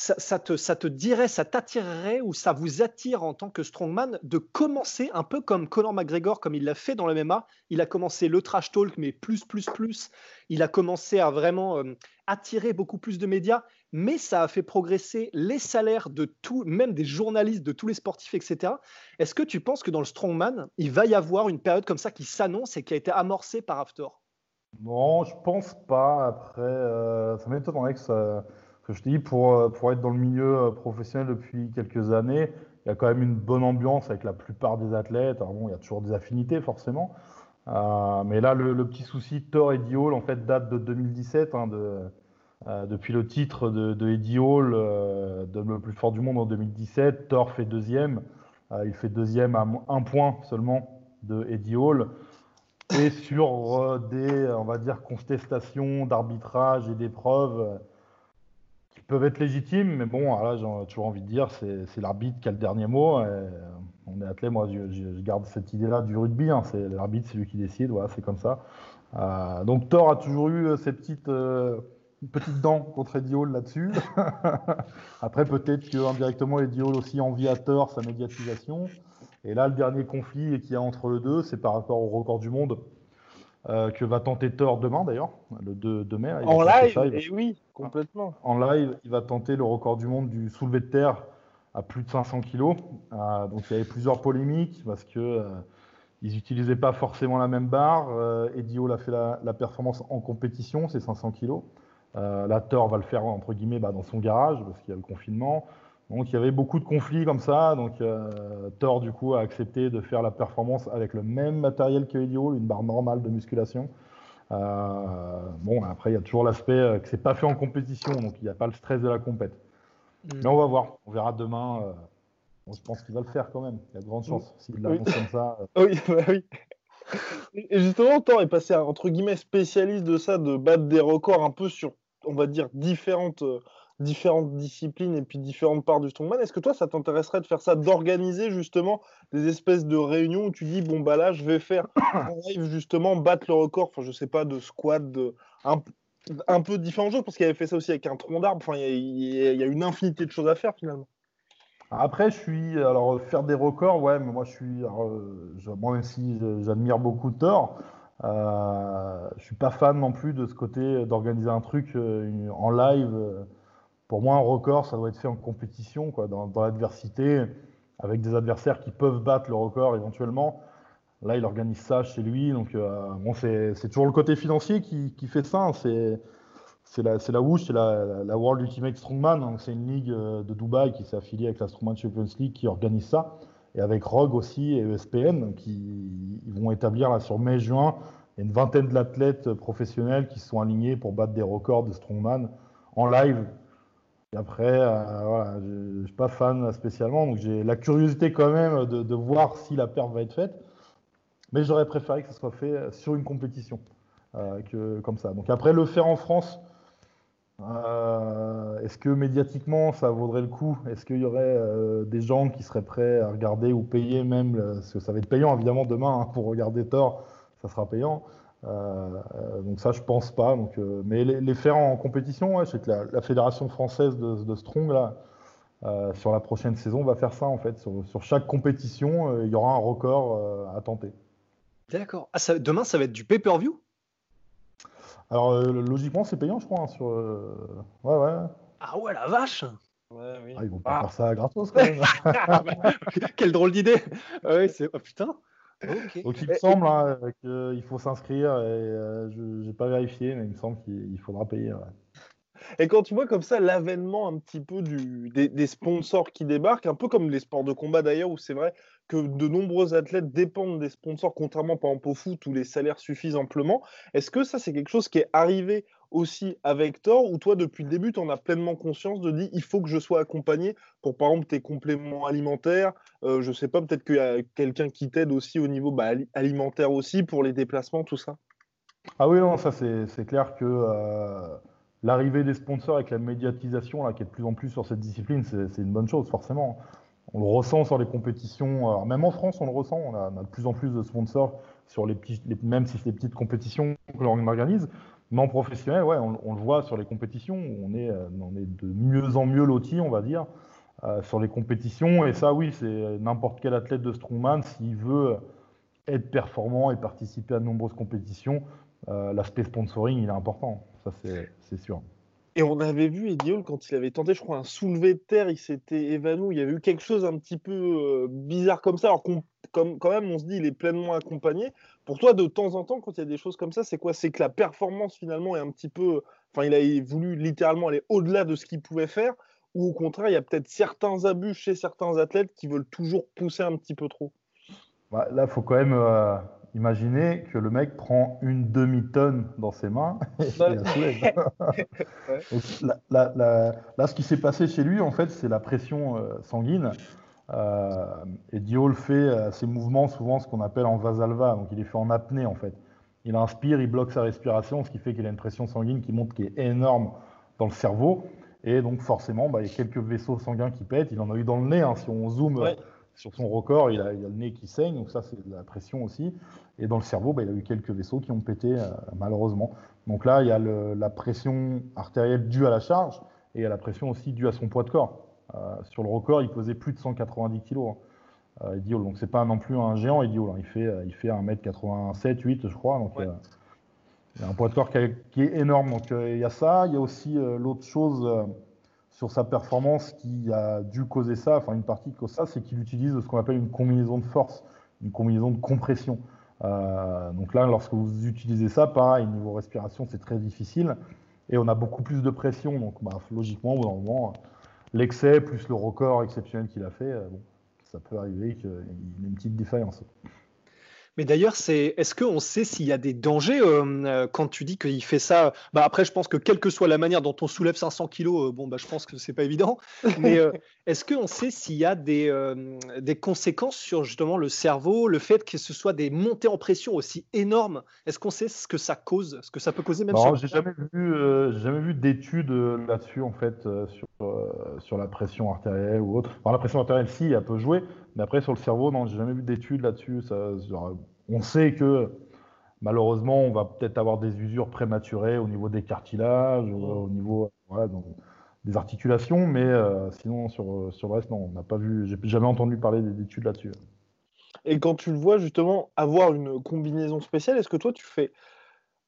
ça, te, ça te dirait, ça t'attirerait ou ça vous attire en tant que strongman de commencer un peu comme Conor McGregor, comme il l'a fait dans le MMA. Il a commencé le trash talk, mais plus, plus, plus. Il a commencé à vraiment euh, attirer beaucoup plus de médias, mais ça a fait progresser les salaires de tout, même des journalistes, de tous les sportifs, etc. Est-ce que tu penses que dans le strongman, il va y avoir une période comme ça qui s'annonce et qui a été amorcée par After? Non, je pense pas. Après, euh, ça m'étonnerait que ça je te dis, pour, euh, pour être dans le milieu euh, professionnel depuis quelques années, il y a quand même une bonne ambiance avec la plupart des athlètes. Bon, il y a toujours des affinités forcément. Euh, mais là, le, petit souci, Thor Eddie Hall, en fait, date de 2017. Hein, de, depuis le titre de, de Eddie Hall, de le plus fort du monde en 2017, Thor fait deuxième. il fait deuxième à un point seulement de Eddie Hall. Et sur des, on va dire, contestations d'arbitrage et d'épreuves peuvent être légitimes, mais bon, là, j'ai toujours envie de dire, c'est l'arbitre qui a le dernier mot. on est athlète, moi, je, garde cette idée-là du rugby. Hein, c'est l'arbitre, c'est lui qui décide. Voilà, c'est comme ça. Euh, donc Thor a toujours eu euh, ces petites euh, petites dents contre Eddie Hall là-dessus. Après, peut-être que indirectement, Eddie Hall aussi envie à Thor sa médiatisation. Et là, le dernier conflit qu'il y a entre les deux, c'est par rapport au record du monde euh, que va tenter Thor demain d'ailleurs, le 2, mai. En live, et oui, complètement. En live, il va tenter le record du monde du soulevé de terre à plus de 500 kg. Euh, donc il y avait plusieurs polémiques parce que euh, ils n'utilisaient pas forcément la même barre. Eddie Hall a fait la, performance en compétition, c'est 500 kg. là, Thor va le faire entre guillemets bah, dans son garage parce qu'il y a le confinement. Donc il y avait beaucoup de conflits comme ça. Donc euh, Thor du coup a accepté de faire la performance avec le même matériel que Hall, une barre normale de musculation. Euh, bon après il y a toujours l'aspect euh, que c'est pas fait en compétition, donc il n'y a pas le stress de la compète. Mm. Mais on va voir, on verra demain. on se pense qu'il va le faire quand même. Il y a de grandes chances s'il l'annonce comme ça. Oui, bah oui. Et justement, Thor est passé entre guillemets spécialiste de ça, de battre des records un peu sur, on va dire, différentes différentes disciplines et puis différentes parts du strongman. Est-ce que toi, ça t'intéresserait de faire ça, d'organiser justement des espèces de réunions où tu dis, bon, bah là, je vais faire un live justement, battre le record, enfin, je sais pas, de squat, de, un, un peu différents choses, parce qu'il avait fait ça aussi avec un tronc d'arbre. Enfin, il y, a une infinité de choses à faire finalement. Après, je suis. Alors, faire des records, ouais, mais moi, je suis. Je, moi, même si j'admire beaucoup Thor, euh, je suis pas fan non plus de ce côté d'organiser un truc euh, en live. Euh, pour moi, un record, ça doit être fait en compétition, quoi, dans, l'adversité, avec des adversaires qui peuvent battre le record éventuellement. Là, il organise ça chez lui. Donc, euh, bon, c'est toujours le côté financier qui, fait ça. Hein. C'est la, WUSH, c'est la, World Ultimate Strongman. C'est une ligue euh, de Dubaï qui s'est affiliée avec la Strongman Champions League qui organise ça. et avec Rogue aussi et ESPN qui vont établir là, sur mai-juin une vingtaine d'athlètes professionnels qui sont alignés pour battre des records de strongman en live. Après, euh, voilà, je ne suis pas fan spécialement, donc j'ai la curiosité quand même de, voir si la perte va être faite. Mais j'aurais préféré que ce soit fait sur une compétition, euh, que, comme ça. Donc après, le faire en France, euh, est-ce que médiatiquement ça vaudrait le coup? Est-ce qu'il y aurait des gens qui seraient prêts à regarder ou payer même, parce que ça va être payant évidemment demain hein, pour regarder Thor, ça sera payant. Euh, euh, donc ça, je pense pas. Donc, euh, mais les, faire en compétition, ouais, je sais que la, fédération française de, Strong là, sur la prochaine saison va faire ça en fait. Sur, chaque compétition, il y aura un record à tenter. D'accord. Ah, demain, ça va être du pay-per-view? Alors logiquement, c'est payant, je crois. Hein, sur, ouais, ouais. Ah ouais, la vache Ouais, oui. ah, ils vont pas ah. faire ça gratos quand même. Quelle drôle d'idée. Ouais, c'est oh, putain. Donc il me semble hein, qu'il faut s'inscrire et euh, je n'ai pas vérifié, mais il me semble qu'il faudra payer. Et quand tu vois comme ça l'avènement un petit peu du, des, sponsors qui débarquent, un peu comme les sports de combat d'ailleurs, où c'est vrai que de nombreux athlètes dépendent des sponsors, contrairement par exemple au foot où les salaires suffisent amplement. Est-ce que ça c'est quelque chose qui est arrivé aussi avec Thor, ou toi, depuis le début, tu en as pleinement conscience de dire il faut que je sois accompagné pour, par exemple, tes compléments alimentaires euh, Je sais pas, peut-être qu'il y a quelqu'un qui t'aide aussi au niveau bah, alimentaire aussi pour les déplacements, tout ça Ah oui, non, ça c'est clair que euh, l'arrivée des sponsors avec la médiatisation là, qui est de plus en plus sur cette discipline, c'est une bonne chose, forcément. On le ressent sur les compétitions, même en France, on le ressent, on a, de plus en plus de sponsors sur les petits, même si c'est des petites compétitions que l'on organise. Mais en professionnel, ouais, on, le voit sur les compétitions, on est, euh, on est de mieux en mieux loti, on va dire, euh, sur les compétitions. Et ça, oui, c'est n'importe quel athlète de strongman, s'il veut être performant et participer à de nombreuses compétitions, euh, l'aspect sponsoring, il est important. Ça, c'est sûr. Et on avait vu Ediol quand il avait tenté, je crois, un soulevé de terre, il s'était évanoui. Il y avait eu quelque chose un petit peu bizarre comme ça. Alors comme, quand même, on se dit, il est pleinement accompagné. Pour toi, de temps en temps, quand il y a des choses comme ça, c'est quoi? C'est que la performance finalement est un petit peu. Enfin, il a voulu littéralement aller au-delà de ce qu'il pouvait faire, ou au contraire, il y a peut-être certains abus chez certains athlètes qui veulent toujours pousser un petit peu trop? Bah, là, il faut quand même euh, imaginer que le mec prend une demi-tonne dans ses mains là, ce qui s'est passé chez lui, en fait, c'est la pression euh, sanguine. Euh, et Diol fait euh, ses mouvements souvent ce qu'on appelle en vasalva, donc il est fait en apnée en fait. Il inspire, il bloque sa respiration, ce qui fait qu'il a une pression sanguine qui monte qui est énorme dans le cerveau. Et donc forcément, bah, il y a quelques vaisseaux sanguins qui pètent. Il en a eu dans le nez. Hein. Si on zoome sur son record, il a, il a, le nez qui saigne. Donc ça, c'est de la pression aussi. Et dans le cerveau, bah, il a eu quelques vaisseaux qui ont pété euh, malheureusement. Donc là, il y a le, la pression artérielle due à la charge et il y a la pression aussi due à son poids de corps. Euh, sur le record, il pesait plus de 190 kg. Hein. Euh, Idiol. Donc c'est pas non plus un géant Idiol. Hein. Il fait euh, il fait 1m87 8 je crois. Donc il y a un poids de corps qui, est énorme. Donc il y a ça. Il y a aussi l'autre chose sur sa performance qui a dû causer ça, enfin une partie qui cause ça, c'est qu'il utilise ce qu'on appelle une combinaison de force, une combinaison de compression. donc là, lorsque vous utilisez ça, pareil, niveau respiration, c'est très difficile. Et on a beaucoup plus de pression. Donc bah, logiquement, au bout d'un moment, l'excès plus le record exceptionnel qu'il a fait, euh, ça peut arriver qu'il y ait une petite défaillance. Mais d'ailleurs, c'est est-ce qu'on sait s'il y a des dangers euh, euh, quand tu dis qu'il fait ça? Bah Après, je pense que quelle que soit la manière dont on soulève 500 kilos, bon, bah, je pense que c'est pas évident. Mais est-ce qu'on sait s'il y a des, des conséquences sur justement le cerveau, le fait que ce soit des montées en pression aussi énormes? Est-ce qu'on sait ce que ça cause, ce que ça peut causer même Non, j'ai jamais vu, jamais vu d'études là-dessus en fait sur sur la pression artérielle ou autre. la pression artérielle, si, elle peut jouer, mais après, sur le cerveau, non, j'ai jamais vu d'études là-dessus. on sait que malheureusement, on va peut-être avoir des usures prématurées au niveau des cartilages, mmh. au niveau des articulations, mais euh, sinon, sur, sur le reste, non, on n'a pas vu, j'ai jamais entendu parler d'études là-dessus. Et quand tu le vois justement avoir une combinaison spéciale, est-ce que toi tu fais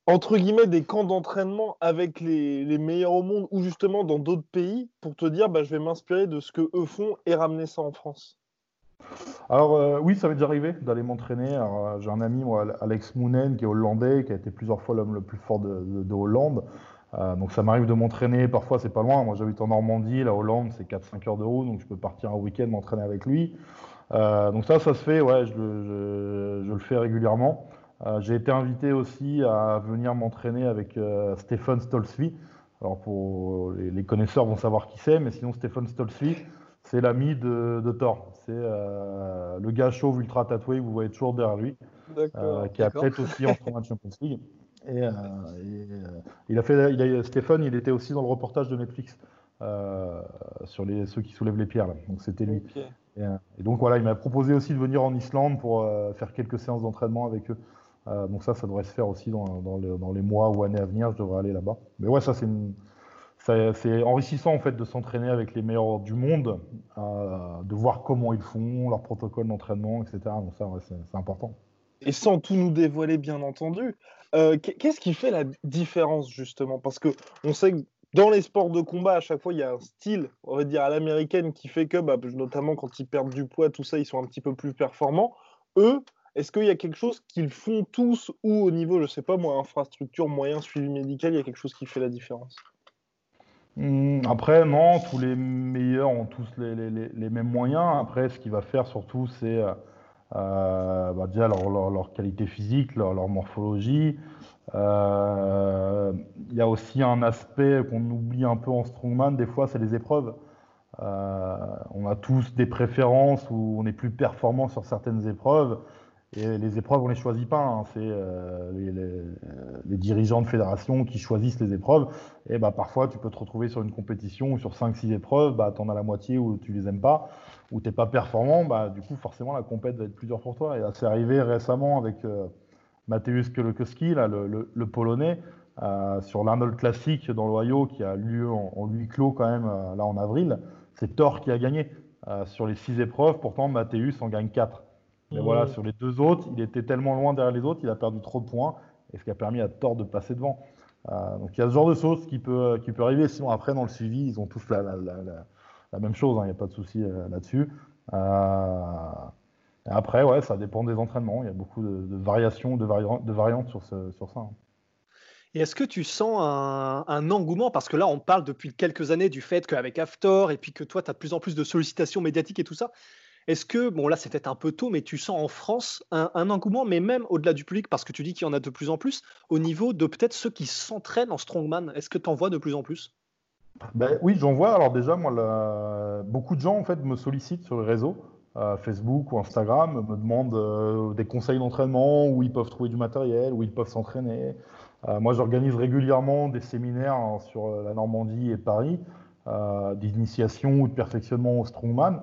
entre guillemets, des camps d'entraînement avec les, meilleurs au monde ou justement dans d'autres pays pour te dire bah, je vais m'inspirer de ce que eux font et ramener ça en France? Alors euh, oui, ça m'est déjà arrivé d'aller m'entraîner. Euh, j'ai un ami, Alex Mounen, qui est hollandais, qui a été plusieurs fois l'homme le plus fort de, Hollande. Euh, donc ça m'arrive de m'entraîner, parfois c'est pas loin. Moi j'habite en Normandie, la Hollande c'est 4-5 heures de route, donc je peux partir un week-end m'entraîner avec lui. donc ça, ça se fait, ouais, je, je le fais régulièrement. J'ai été invité aussi à venir m'entraîner avec Stephen Stolzvi. Alors pour les, connaisseurs vont savoir qui c'est, mais sinon Stephen Stolzvi, c'est l'ami de, de, Thor. C'est le gars chauve ultra tatoué, vous voyez toujours derrière lui, qui a peut-être aussi en Champions League. Et, euh, euh, il a fait, il a, Stéphane, il était aussi dans le reportage de Netflix euh, sur les, ceux qui soulèvent les pierres. Donc c'était lui. Et, donc voilà, il m'a proposé aussi de venir en Islande pour faire quelques séances d'entraînement avec eux. Donc ça, ça devrait se faire aussi dans, dans, les, mois ou années à venir. Je devrais aller là-bas. Mais ouais, ça c'est c'est enrichissant en fait de s'entraîner avec les meilleurs du monde, de voir comment ils font, leur protocole d'entraînement, etc. Donc ça, c'est important. Et sans tout nous dévoiler, bien entendu, euh, qu'est-ce qui fait la différence justement? Parce que on sait que dans les sports de combat, à chaque fois, il y a un style, on va dire à l'américaine, qui fait que, bah, notamment quand ils perdent du poids, tout ça, ils sont un petit peu plus performants. Eux, est-ce qu'il y a quelque chose qu'ils font tous ou au niveau, je sais pas moi, infrastructure, moyens, suivi médical, il y a quelque chose qui fait la différence? Mmh, après, non, tous les meilleurs ont tous les, mêmes moyens. Après, ce qu'il va faire surtout, c'est euh, euh, bah, déjà leur, qualité physique, leur, morphologie. Euh, il y a aussi un aspect qu'on oublie un peu en strongman, des fois, c'est les épreuves. On a tous des préférences où on est plus performant sur certaines épreuves. Et les épreuves, on les choisit pas. Hein. C'est les, dirigeants de fédération qui choisissent les épreuves. Et bah, parfois, tu peux te retrouver sur une compétition où sur 5-6 épreuves, bah, tu en as la moitié où tu les aimes pas où tu n'es pas performant, bah, du coup, forcément, la compète va être plus dure pour toi. Et c'est arrivé récemment avec euh, Mateusz le, Polonais, euh, sur l'Arnold Classic dans l'Ohio, qui a lieu en, huis clos quand même, euh, là en avril. C'est Thor qui a gagné sur les six épreuves. Pourtant, Mateusz en gagne quatre. Mais mmh. voilà, sur les deux autres, il était tellement loin derrière les autres, il a perdu trop de points, et ce qui a permis à Thor de passer devant. donc il y a ce genre de choses qui peut, qui peut arriver. Sinon, après, dans le suivi, ils ont tous la, la, la la même chose, il hein, n'y a pas de souci euh, là-dessus. Euh, après, ouais, ça dépend des entraînements. Il y a beaucoup de, variations, de, de, variantes sur, sur ça. Hein. Et est-ce que tu sens un, engouement? Parce que là, on parle depuis quelques années du fait qu'avec After, et puis que toi, tu as de plus en plus de sollicitations médiatiques et tout ça. Est-ce que, bon là c'est peut-être un peu tôt, mais tu sens en France un, engouement, mais même au-delà du public, parce que tu dis qu'il y en a de plus en plus, au niveau de peut-être ceux qui s'entraînent en strongman, est-ce que tu en vois de plus en plus? Ben, oui, j'en vois. Alors déjà, moi, beaucoup de gens en fait me sollicitent sur les réseaux, euh, Facebook ou Instagram, me demandent euh, des conseils d'entraînement, où ils peuvent trouver du matériel, où ils peuvent s'entraîner. Euh, moi, j'organise régulièrement des séminaires hein, sur la Normandie et Paris, d'initiation ou de perfectionnement au strongman.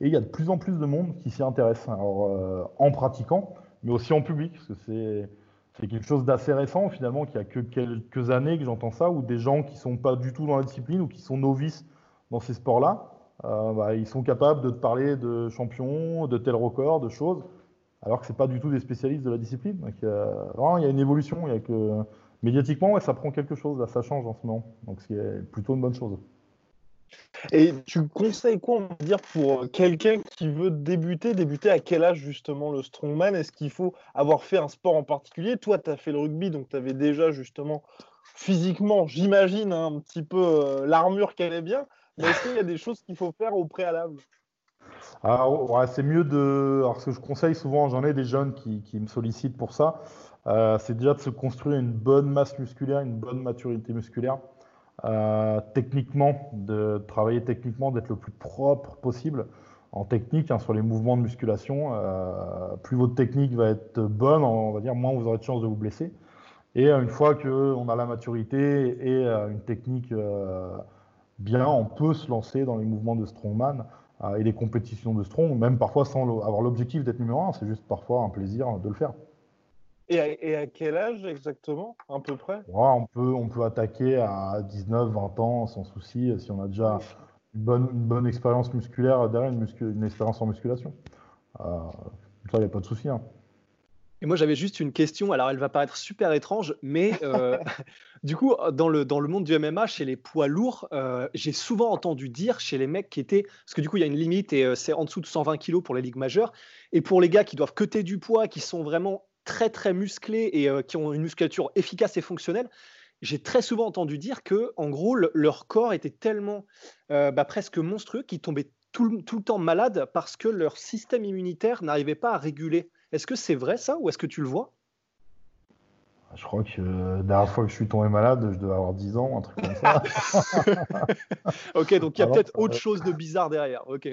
Et il y a de plus en plus de monde qui s'y intéresse. Alors, en pratiquant, mais aussi en public, parce que c'est quelque chose d'assez récent finalement, qu'il y a que quelques années que j'entends ça, où des gens qui sont pas du tout dans la discipline ou qui sont novices dans ces sports-là, euh, bah, ils sont capables de te parler de champions, de tels records, de choses, alors que c'est pas du tout des spécialistes de la discipline. Donc, il y a une évolution, il y a que médiatiquement, ouais, ça prend quelque chose, là, ça change en ce moment, donc c'est plutôt une bonne chose. Et tu conseilles quoi, on va dire, pour quelqu'un qui veut débuter Débuter à quel âge, justement, le strongman? Est-ce qu'il faut avoir fait un sport en particulier? Toi, tu as fait le rugby, donc tu avais déjà, justement, physiquement, j'imagine, hein, un petit peu euh, l'armure qu'elle est bien. Mais est-ce qu'il y a des choses qu'il faut faire au préalable? Alors, c'est mieux de. Alors, ce que je conseille souvent, j'en ai des jeunes qui, me sollicitent pour ça, euh, c'est déjà de se construire une bonne masse musculaire, une bonne maturité musculaire. Euh, techniquement, de travailler techniquement, d'être le plus propre possible en technique hein, sur les mouvements de musculation. Euh, plus votre technique va être bonne, on va dire, moins vous aurez de chances de vous blesser. Et euh, une fois qu'on a la maturité et une technique bien, on peut se lancer dans les mouvements de strongman et les compétitions de strong, même parfois sans avoir l'objectif d'être numéro un. C'est juste parfois un plaisir de le faire. Et à, quel âge exactement, à peu près? On, peut, on peut attaquer à 19, 20 ans sans souci, si on a déjà une bonne, une bonne expérience musculaire derrière, une, une expérience en musculation. Euh, ça, il n'y a pas de souci. Hein. Et moi, j'avais juste une question. Alors, elle va paraître super étrange, mais euh, du coup, dans le, dans le monde du MMA, chez les poids lourds, euh, j'ai souvent entendu dire chez les mecs qui étaient. Parce que du coup, il y a une limite et c'est en dessous de 120 kg pour les ligues majeures. Et pour les gars qui doivent cuter du poids, qui sont vraiment très très musclés et euh, qui ont une musculature efficace et fonctionnelle, j'ai très souvent entendu dire que, en gros, leur corps était tellement euh, bah, presque monstrueux qu'ils tombaient tout, le temps malades parce que leur système immunitaire n'arrivait pas à réguler. Est-ce que c'est vrai ça ou est-ce que tu le vois? Je crois que la dernière fois que je suis tombé malade, je devais avoir 10 ans, un truc comme ça. ok, donc il y a peut-être autre chose de bizarre derrière. Ok.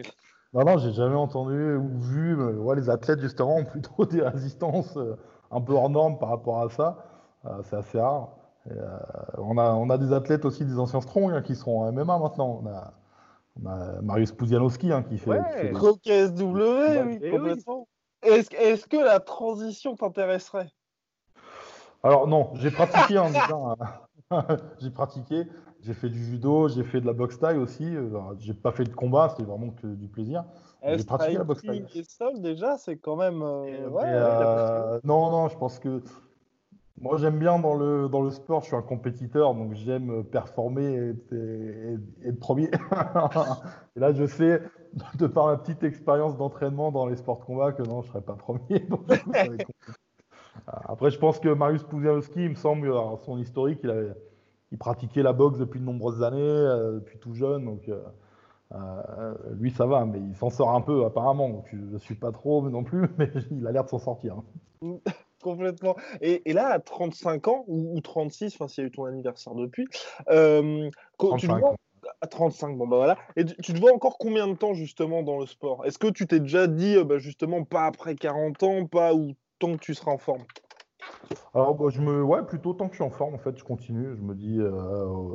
Non, non, j'ai jamais entendu ou vu. Ouais, les athlètes, justement, ont plutôt des résistances euh, un peu hors normes par rapport à ça. Euh, c'est assez rare. Euh, on, a, on a des athlètes aussi, des anciens strong hein, qui sont en MMA maintenant. On a, on a Marius Pouzianowski hein, qui fait. Ouais, KSW, oui, eh complètement. Est-ce est que la transition t'intéresserait? Alors non, j'ai pratiqué en disant, j'ai pratiqué, j'ai fait du judo, j'ai fait de la boxe taille aussi. J'ai pas fait de combat, c'était vraiment que du plaisir. J'ai pratiqué la boxe taille. seul déjà, c'est quand même. Euh, euh, non, non, je pense que moi j'aime bien dans le dans le sport. Je suis un compétiteur, donc j'aime performer et, être premier. et là, je sais de par ma petite expérience d'entraînement dans les sports de combat que non, je serais pas premier. Donc, après, je pense que Marius Puzianowski, il me semble, son historique, il, avait, il pratiquait la boxe depuis de nombreuses années, euh, depuis tout jeune. Donc, euh, euh, lui, ça va, mais il s'en sort un peu, apparemment. Donc, je ne suis pas trop non plus, mais il a l'air de s'en sortir. Complètement. Et, là, à 35 ans, ou, 36, enfin, s'il y a eu ton anniversaire depuis, tu te vois, à 35, bon bah voilà. Et tu, te vois encore combien de temps justement dans le sport? Est-ce que tu t'es déjà dit, bah, justement, pas après 40 ans, pas ou tant que tu seras en forme? Alors, bah, je me, ouais, plutôt tant que je suis en forme, en fait, je continue. Je me dis, euh,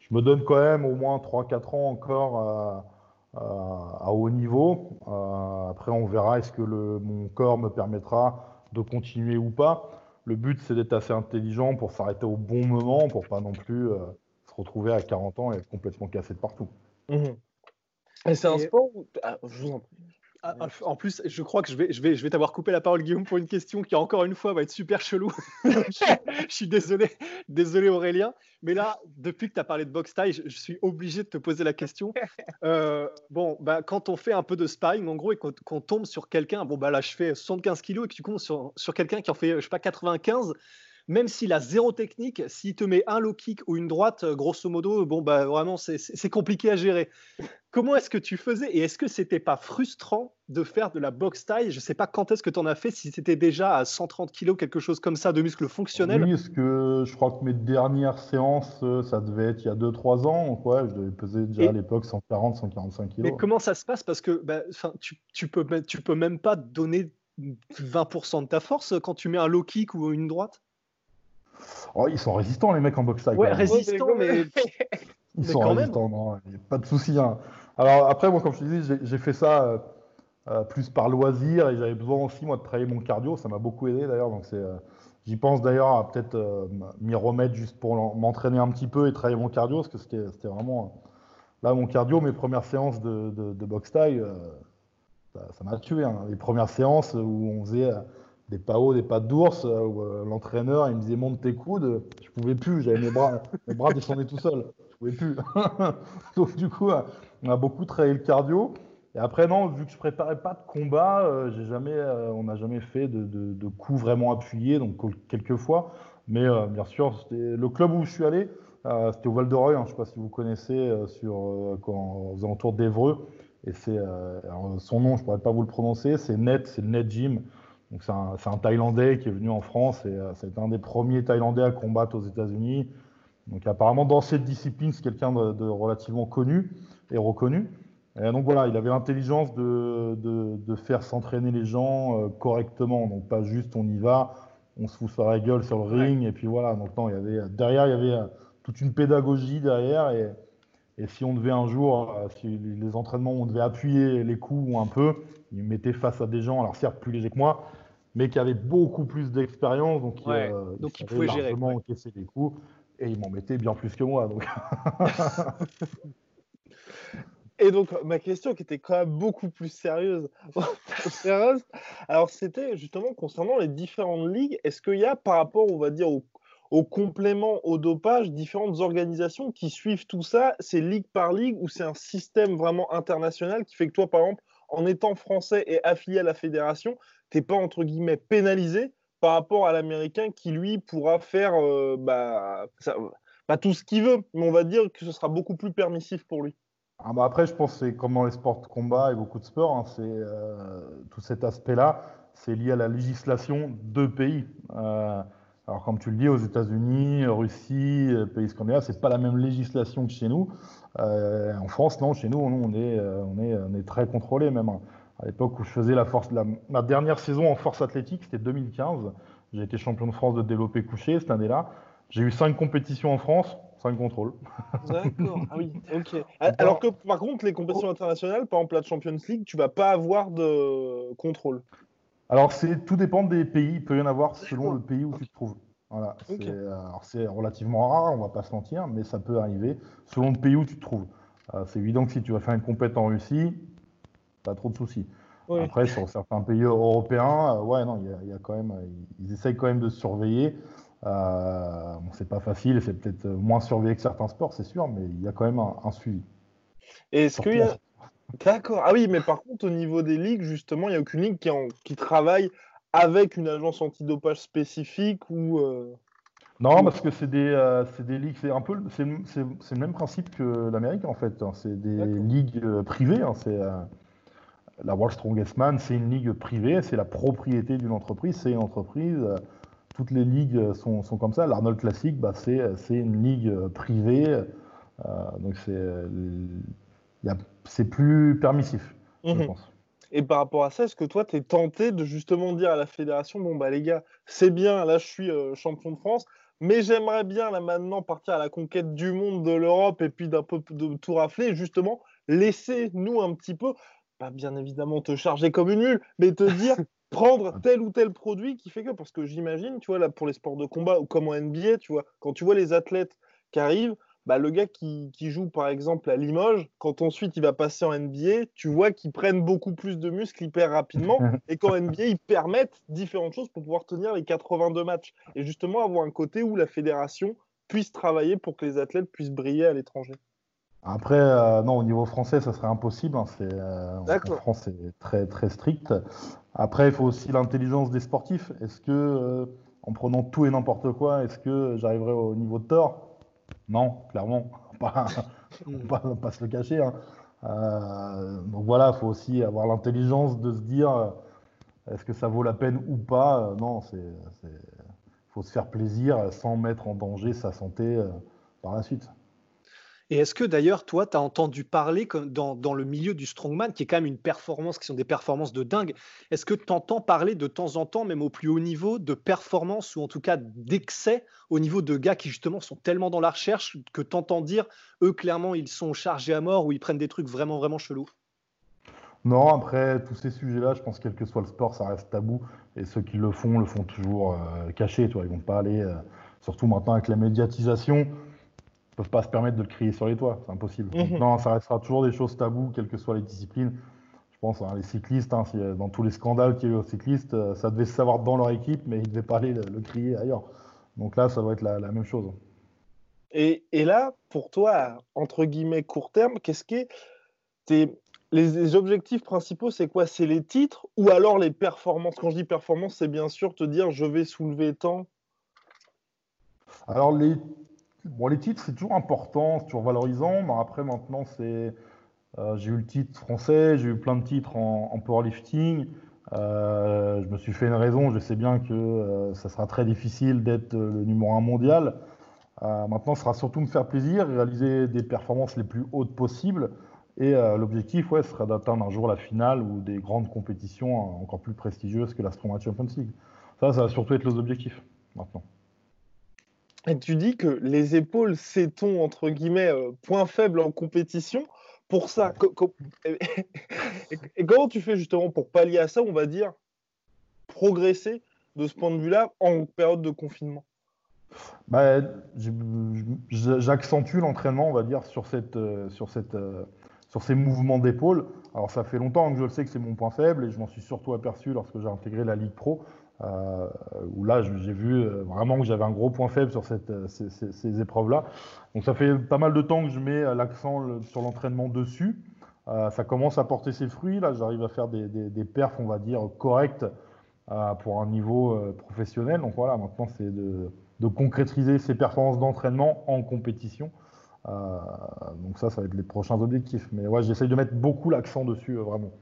je me donne quand même au moins 3-4 ans encore à, haut niveau. Euh, après, on verra est-ce que le, mon corps me permettra de continuer ou pas. Le but, c'est d'être assez intelligent pour s'arrêter au bon moment, pour pas non plus euh, se retrouver à 40 ans et être complètement cassé de partout. Mmh et c'est un sport où... Ah, je vous en prie. Ah, en plus, je crois que je vais, je vais, je vais t'avoir coupé la parole, Guillaume, pour une question qui, encore une fois, va être super chelou. je, suis désolé, désolé Aurélien. Mais là, depuis que tu as parlé de boxe taille, je, suis obligé de te poser la question. Euh, bon, bah, quand on fait un peu de sparring, en gros, et qu'on tombe sur quelqu'un, bon, bah là, je fais 75 kilos et que tu comptes sur, sur quelqu'un qui en fait, je sais pas, 95, même s'il a zéro technique, s'il te met un low kick ou une droite, euh, grosso modo, bon, bah vraiment, c'est compliqué à gérer. Comment est-ce que tu faisais et est-ce que c'était pas frustrant de faire de la boxe taille? Je sais pas quand est-ce que tu en as fait, si c'était déjà à 130 kg, quelque chose comme ça, de muscles fonctionnels. Oui, parce que je crois que mes dernières séances, euh, ça devait être il y a 2-3 ans. Ouais, je devais peser déjà à l'époque 140, 145 kg. Mais comment ça se passe? Parce que bah, tu, tu, peux, tu peux même pas donner 20% de ta force quand tu mets un low kick ou une droite Oh, ils sont résistants, les mecs en boxe Ouais, résistants, mais. Ils sont résistants, non, pas de souci. Hein. Alors, après, moi, comme je te disais, j'ai fait ça euh, euh, plus par loisir et j'avais besoin aussi, moi, de travailler mon cardio. Ça m'a beaucoup aidé, d'ailleurs. Donc, c'est. Euh, j'y pense d'ailleurs à peut-être m'y remettre juste pour m'entraîner un petit peu et travailler mon cardio, parce que c'était vraiment. Là, mon cardio, mes premières séances de, de, boxe taille, ça m'a tué. Hein. Les premières séances où on faisait des pas hauts, des pas d'ours, euh, où euh, l'entraîneur il me disait monte tes coudes, je pouvais plus, j'avais mes bras, mes bras descendaient tout seuls, je pouvais plus. Donc du coup, euh, on a beaucoup travaillé le cardio. Et après non, vu que je préparais pas de combat, jamais, on n'a jamais fait de, coups vraiment appuyés, donc quelques fois. Mais bien sûr, le club où je suis allé, c'était au Val de Reuil, hein, je ne sais pas si vous connaissez, sur aux alentours d'Evreux. Et c'est son nom, je pourrais pas vous le prononcer, c'est Net, c'est Net Gym. Donc c'est un, Thaïlandais qui est venu en France et euh, c'est un des premiers Thaïlandais à combattre aux États-Unis. Donc apparemment dans cette discipline, c'est quelqu'un de, relativement connu et reconnu. Et donc voilà, il avait l'intelligence de, de, faire s'entraîner les gens euh, correctement. Donc pas juste on y va, on se fout sur la gueule sur le ring et puis voilà. Donc non, il y avait derrière il y avait euh, toute une pédagogie derrière et, et si on devait un jour, si les entraînements, on devait appuyer les coups un peu, il me mettait face à des gens, alors certes plus légers que moi, mais qui avaient beaucoup plus d'expérience, donc, euh, donc il, pouvait gérer, encaisser des coups, et il m'en mettait bien plus que moi. Donc. Et donc, ma question qui était quand même beaucoup plus sérieuse, alors c'était justement concernant les différentes ligues. Est-ce qu'il y a par rapport, on va dire, au, au, complément au dopage, différentes organisations qui suivent tout ça C'est ligue par ligue ou c'est un système vraiment international qui fait que toi, par exemple, en étant français et affilié à la fédération, tu n'es pas entre guillemets pénalisé par rapport à l'américain qui lui pourra faire euh, bah, tout ce qu'il veut, mais on va dire que ce sera beaucoup plus permissif pour lui. Ah bah après, je pense que c'est comme dans les sports de combat et beaucoup de sports, hein, c'est tout cet aspect-là, c'est lié à la législation de pays. alors comme tu le dis, aux États-Unis, Russie, pays scandinaves, c'est pas la même législation que chez nous. en France, non, chez nous, on est, on est, on est très contrôlé même. À l'époque où je faisais la force, ma dernière saison en force athlétique, c'était 2015. J'ai été champion de France de développé couché cette année-là. J'ai eu cinq compétitions en France, cinq contrôles. D'accord. Ah oui, ok. Alors que par contre, les compétitions internationales, par exemple la Champions League, tu vas pas avoir de contrôle. Alors c'est tout dépend des pays. Il peut y en avoir selon le pays où tu te trouves. Voilà. C'est relativement rare, on va pas se mentir, mais ça peut arriver selon le pays où tu te trouves. Euh, c'est évident que si tu vas faire une compétition en Russie, pas trop de soucis. Après, sur certains pays européens, euh, ouais, non, il y, a, quand même, ils essayent quand même de surveiller. Euh, bon, c'est pas facile, c'est peut-être moins surveillé que certains sports, c'est sûr, mais il y a quand même un, suivi. Est-ce qu'il y a. D'accord. Ah oui, mais par contre, au niveau des ligues, justement, il n'y a aucune ligue qui, qui, travaille avec une agence antidopage spécifique ou. Euh, non, parce que c'est des, euh, des ligues, c'est un peu, c'est le même principe que l'Amérique en fait. Hein. C'est des ligues privées. Hein. C'est la World Strongest Man, c'est une ligue privée, c'est la propriété d'une entreprise, c'est une entreprise. Euh, toutes les ligues sont, sont comme ça. L'Arnold Classic, bah, c'est une ligue privée. Euh, donc c'est plus permissif, je mhm. pense. Et par rapport à ça, est-ce que toi, tu es tenté de justement dire à la fédération, bon, bah les gars, c'est bien, là, je suis euh, champion de France, mais j'aimerais bien, là, maintenant, partir à la conquête du monde, de l'Europe, et puis d'un peu de tout rafler, justement, laisser nous un petit peu, pas bien évidemment te charger comme une mule, mais te dire prendre tel ou tel produit qui fait que, parce que j'imagine, tu vois, là, pour les sports de combat ou comme en NBA, tu vois, quand tu vois les athlètes qui arrivent, bah, le gars qui, joue par exemple à Limoges, quand ensuite il va passer en NBA, tu vois qu'ils prennent beaucoup plus de muscles hyper rapidement et qu'en NBA ils permettent différentes choses pour pouvoir tenir les 82 matchs. Et justement avoir un côté où la fédération puisse travailler pour que les athlètes puissent briller à l'étranger. Après, euh, non, au niveau français, ça serait impossible. Hein, euh, en France, c'est très, très strict. Après, il faut aussi l'intelligence des sportifs. Est-ce que, euh, en prenant tout et n'importe quoi, est-ce que j'arriverai au niveau de tort? Non, clairement. Pas, pas, pas se le cacher. Hein. donc voilà, il faut aussi avoir l'intelligence de se dire est-ce que ça vaut la peine ou pas? Non, il faut se faire plaisir sans mettre en danger sa santé par la suite. Et est-ce que d'ailleurs, toi, tu as entendu parler dans, dans, le milieu du strongman, qui est quand même une performance, qui sont des performances de dingue, est-ce que tu entends parler de temps en temps, même au plus haut niveau, de performance ou en tout cas d'excès au niveau de gars qui justement sont tellement dans la recherche que tu entends dire, eux, clairement, ils sont chargés à mort ou ils prennent des trucs vraiment, vraiment chelous? Non, après, tous ces sujets-là, je pense, quel que soit le sport, ça reste tabou. Et ceux qui le font, le font toujours euh, cachés. Ils vont pas aller, euh, surtout maintenant avec la médiatisation, peuvent pas se permettre de le crier sur les toits, c'est impossible. Mhm. Non, ça restera toujours des choses taboues, quelles que soient les disciplines. Je pense, hein, les cyclistes, hein, dans tous les scandales qu'il y a eu aux cyclistes, euh, ça devait se savoir dans leur équipe, mais ils ne devaient pas aller le, crier ailleurs. Donc là, ça doit être la, même chose. Et, là, pour toi, entre guillemets, court terme, qu'est-ce qui est les, les, objectifs principaux, c'est quoi? C'est les titres ou alors les performances? Quand je dis performance, c'est bien sûr te dire je vais soulever tant. Alors les Bon, les titres, c'est toujours important, c'est toujours valorisant. Mais après, maintenant, c'est. Euh, j'ai eu le titre français, j'ai eu plein de titres en, powerlifting. Euh, je me suis fait une raison, je sais bien que euh, ça sera très difficile d'être le numéro un mondial. maintenant, ce sera surtout me faire plaisir, réaliser des performances les plus hautes possibles. Et l'objectif, ouais, sera d'atteindre un jour la finale ou des grandes compétitions encore plus prestigieuses que la Strongman Champions League. Ça, ça va surtout être les objectifs maintenant. Et tu dis que les épaules, c'est ton, entre guillemets, euh, point faible en compétition. Pour ça, et, comment tu fais justement pour pallier à ça, on va dire, progresser de ce point de vue-là en période de confinement? Bah, J'accentue l'entraînement, on va dire, sur, cette, euh, sur, cette, euh, sur ces mouvements d'épaule. Alors ça fait longtemps que je le sais que c'est mon point faible et je m'en suis surtout aperçu lorsque j'ai intégré la Ligue Pro. Euh, où là, j'ai vu euh, vraiment que j'avais un gros point faible sur cette, euh, ces, épreuves-là. Donc ça fait pas mal de temps que je mets l'accent sur l'entraînement dessus. ça commence à porter ses fruits. Là, j'arrive à faire des, des, perfs, on va dire, corrects pour un niveau professionnel. Donc voilà, maintenant, c'est de, de, concrétiser ces performances d'entraînement en compétition. donc ça, ça va être les prochains objectifs. Mais ouais, j'essaye de mettre beaucoup l'accent dessus, vraiment.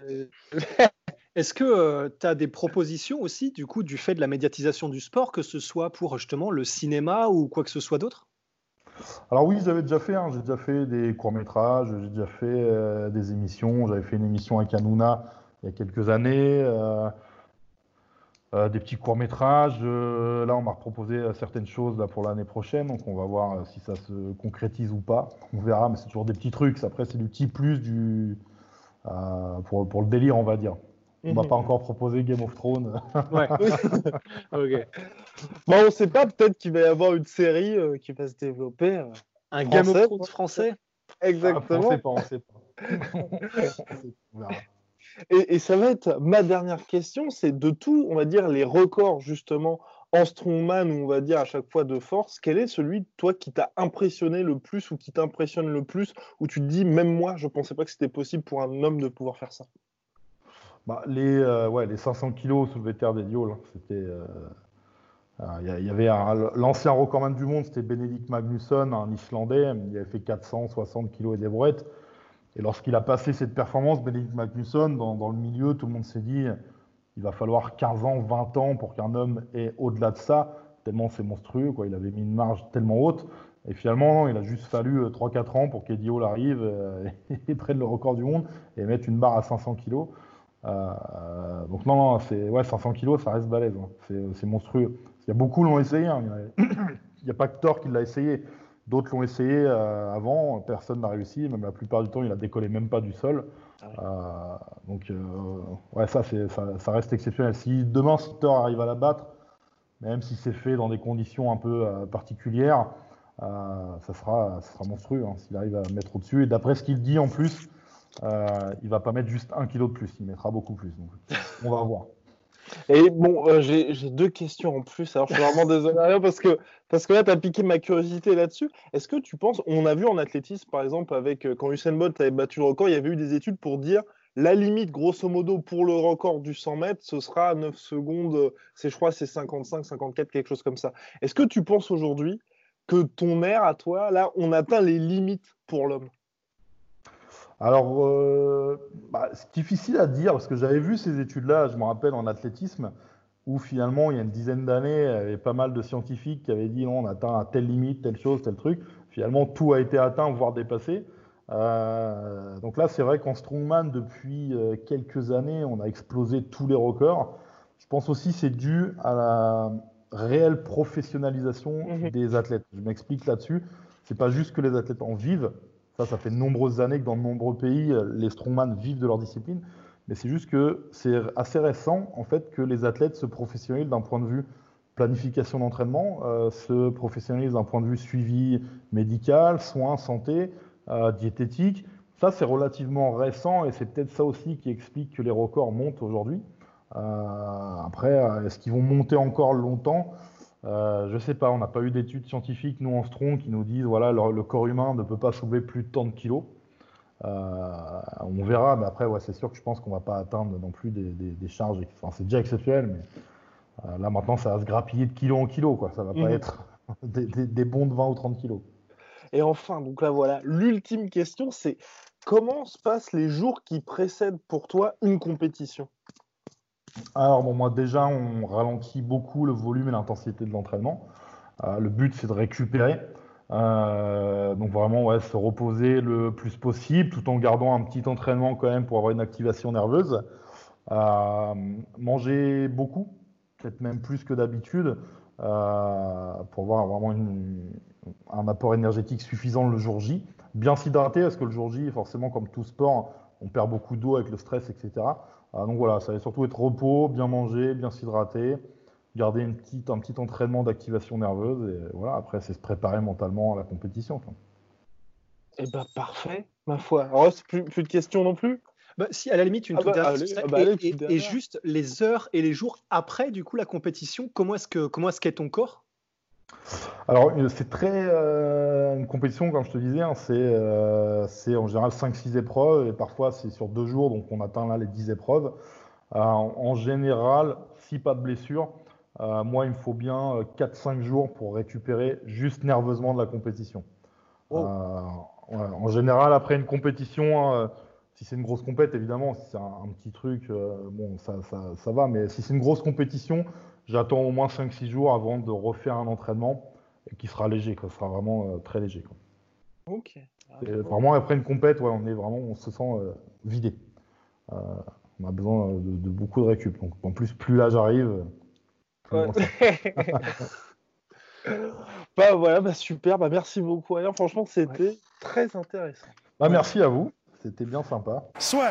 Est-ce que tu as des propositions aussi, du coup, du fait de la médiatisation du sport, que ce soit pour justement le cinéma ou quoi que ce soit d'autre? Alors oui, j'avais déjà fait, hein. j'ai déjà fait des courts-métrages, j'ai déjà fait euh, des émissions, j'avais fait une émission avec Hanouna il y a quelques années, euh, euh, des petits courts-métrages. là, on m'a proposé certaines choses pour l'année prochaine, donc on va voir si ça se concrétise ou pas. On verra, mais c'est toujours des petits trucs. Après, c'est du petit plus du, pour, pour le délire, on va dire. On m'a mhm. pas encore proposé Game of Thrones. ouais. ok. Bon, on sait pas, peut-être qu'il va y avoir une série euh, qui va se développer. Euh, un Game of Thrones français? Exactement. Ah, on sait pas, on sait pas. et, et, ça va être ma dernière question, c'est de tout, on va dire, les records justement en strongman, on va dire à chaque fois de force, quel est celui, toi, qui t'a impressionné le plus ou qui t'impressionne le plus, où tu te dis, même moi, je pensais pas que c'était possible pour un homme de pouvoir faire ça? Bah, les, euh, ouais, les 500 kilos soulevé terre des hein, c'était. Il euh, euh, y, avait l'ancien recordman du monde, c'était Benedict Magnusson, un Islandais. Il avait fait 460 kilos et des brouettes. Et lorsqu'il a passé cette performance, Benedict Magnusson, dans, le milieu, tout le monde s'est dit il va falloir 15 ans, 20 ans pour qu'un homme ait au-delà de ça, tellement c'est monstrueux. Quoi. Il avait mis une marge tellement haute. Et finalement, il a juste fallu 3-4 ans pour qu'Eddie Hall arrive et prenne le record du monde et mette une barre à 500 kilos. Euh, donc non, ouais, 500 kilos, ça reste balèze. Hein. C'est monstrueux. Il y a beaucoup l'ont essayé. Hein. Il n'y a, pas que Thor qui l'a essayé. D'autres l'ont essayé euh, avant. Personne n'a réussi. Même la plupart du temps, il a décollé même pas du sol. Euh, donc ouais, ça, ça, ça, reste exceptionnel. Si demain, si Thor arrive à la battre, même si c'est fait dans des conditions un peu particulières, ça sera, monstrueux hein, s'il arrive à mettre au-dessus. Et d'après ce qu'il dit en plus, euh, il va pas mettre juste un kilo de plus, il mettra beaucoup plus. Donc, on va voir. Et bon, euh, j'ai deux questions en plus. Alors, je suis vraiment désolé parce que, parce que là, tu as piqué ma curiosité là-dessus. Est-ce que tu penses, on a vu en athlétisme, par exemple, avec euh, quand Usain Bolt avait battu le record, il y avait eu des études pour dire la limite, grosso modo, pour le record du 100 mètres, ce sera 9 secondes, c'est, je crois, c'est 55, 54, quelque chose comme ça. Est-ce que tu penses aujourd'hui que ton air à toi, là, on atteint les limites pour l'homme? Alors, euh, bah, c'est difficile à dire parce que j'avais vu ces études-là, je me rappelle, en athlétisme, où finalement, il y a une dizaine d'années, il y avait pas mal de scientifiques qui avaient dit non, on atteint à telle limite, telle chose, tel truc. Finalement, tout a été atteint, voire dépassé. Euh, donc là, c'est vrai qu'en strongman, depuis euh, quelques années, on a explosé tous les records. Je pense aussi que c'est dû à la réelle professionnalisation mhm. des athlètes. Je m'explique là-dessus. C'est pas juste que les athlètes en vivent, ça, ça fait de nombreuses années que dans de nombreux pays, les strongman vivent de leur discipline. Mais c'est juste que c'est assez récent, en fait, que les athlètes se professionnalisent d'un point de vue planification d'entraînement, euh, se professionnalisent d'un point de vue suivi médical, soins, santé, euh, diététique. Ça, c'est relativement récent et c'est peut-être ça aussi qui explique que les records montent aujourd'hui. Euh, après, est-ce qu'ils vont monter encore longtemps? Euh, je sais pas, on n'a pas eu d'études scientifiques, nous en strong, qui nous disent voilà, le, corps humain ne peut pas soulever plus de tant de kilos. Euh, on verra, mais après, ouais, c'est sûr que je pense qu'on va pas atteindre non plus des, charges. Enfin, c'est déjà exceptionnel, mais euh, là maintenant, ça va se grappiller de kilo en kilo, quoi. Ça va pas mhm. être des, bons de 20 ou 30 kilos. Et enfin, donc là voilà, l'ultime question, c'est comment se passent les jours qui précèdent pour toi une compétition? Alors, bon, moi, déjà, on ralentit beaucoup le volume et l'intensité de l'entraînement. Euh, le but, c'est de récupérer. Euh, donc, vraiment, ouais, se reposer le plus possible tout en gardant un petit entraînement quand même pour avoir une activation nerveuse. Euh, manger beaucoup, peut-être même plus que d'habitude, pour avoir vraiment un apport énergétique suffisant le jour J. Bien s'hydrater, parce que le jour J, forcément, comme tout sport, on perd beaucoup d'eau avec le stress, etc. Ah, donc voilà, ça va surtout être repos, bien manger, bien s'hydrater, garder une petite, un petit entraînement d'activation nerveuse et voilà, après c'est se préparer mentalement à la compétition. Eh ben parfait, ma foi. Alors plus, plus de questions non plus? Bah, si, à la limite, une ah toute bah, ah bah, et, juste les heures et les jours après, du coup, la compétition, comment est-ce que comment est-ce qu'est ton corps? Alors, euh, c'est très. Euh, une compétition, comme je te disais, hein, euh, c'est en général 5-6 épreuves et parfois c'est sur deux jours, donc on atteint là les 10 épreuves. en général, si pas de blessure, Euh, moi, il me faut bien 4-5 jours pour récupérer juste nerveusement de la compétition. en général, après une compétition, si c'est une grosse compète, évidemment, si c'est un, petit truc, bon, ça, ça, va. Mais si c'est une grosse compétition, j'attends au moins 5-6 jours avant de refaire un entraînement qui sera léger, quoi. Ce sera vraiment très léger. Ok. vraiment, après une compète, ouais, on est vraiment, on se sent vidé. Euh, on a besoin de, beaucoup de récup. Donc en plus, plus l'âge arrive, plus bah voilà, bah super, bah merci beaucoup Alain. Franchement, c'était très intéressant. Bah merci à vous, c'était bien sympa. Soit.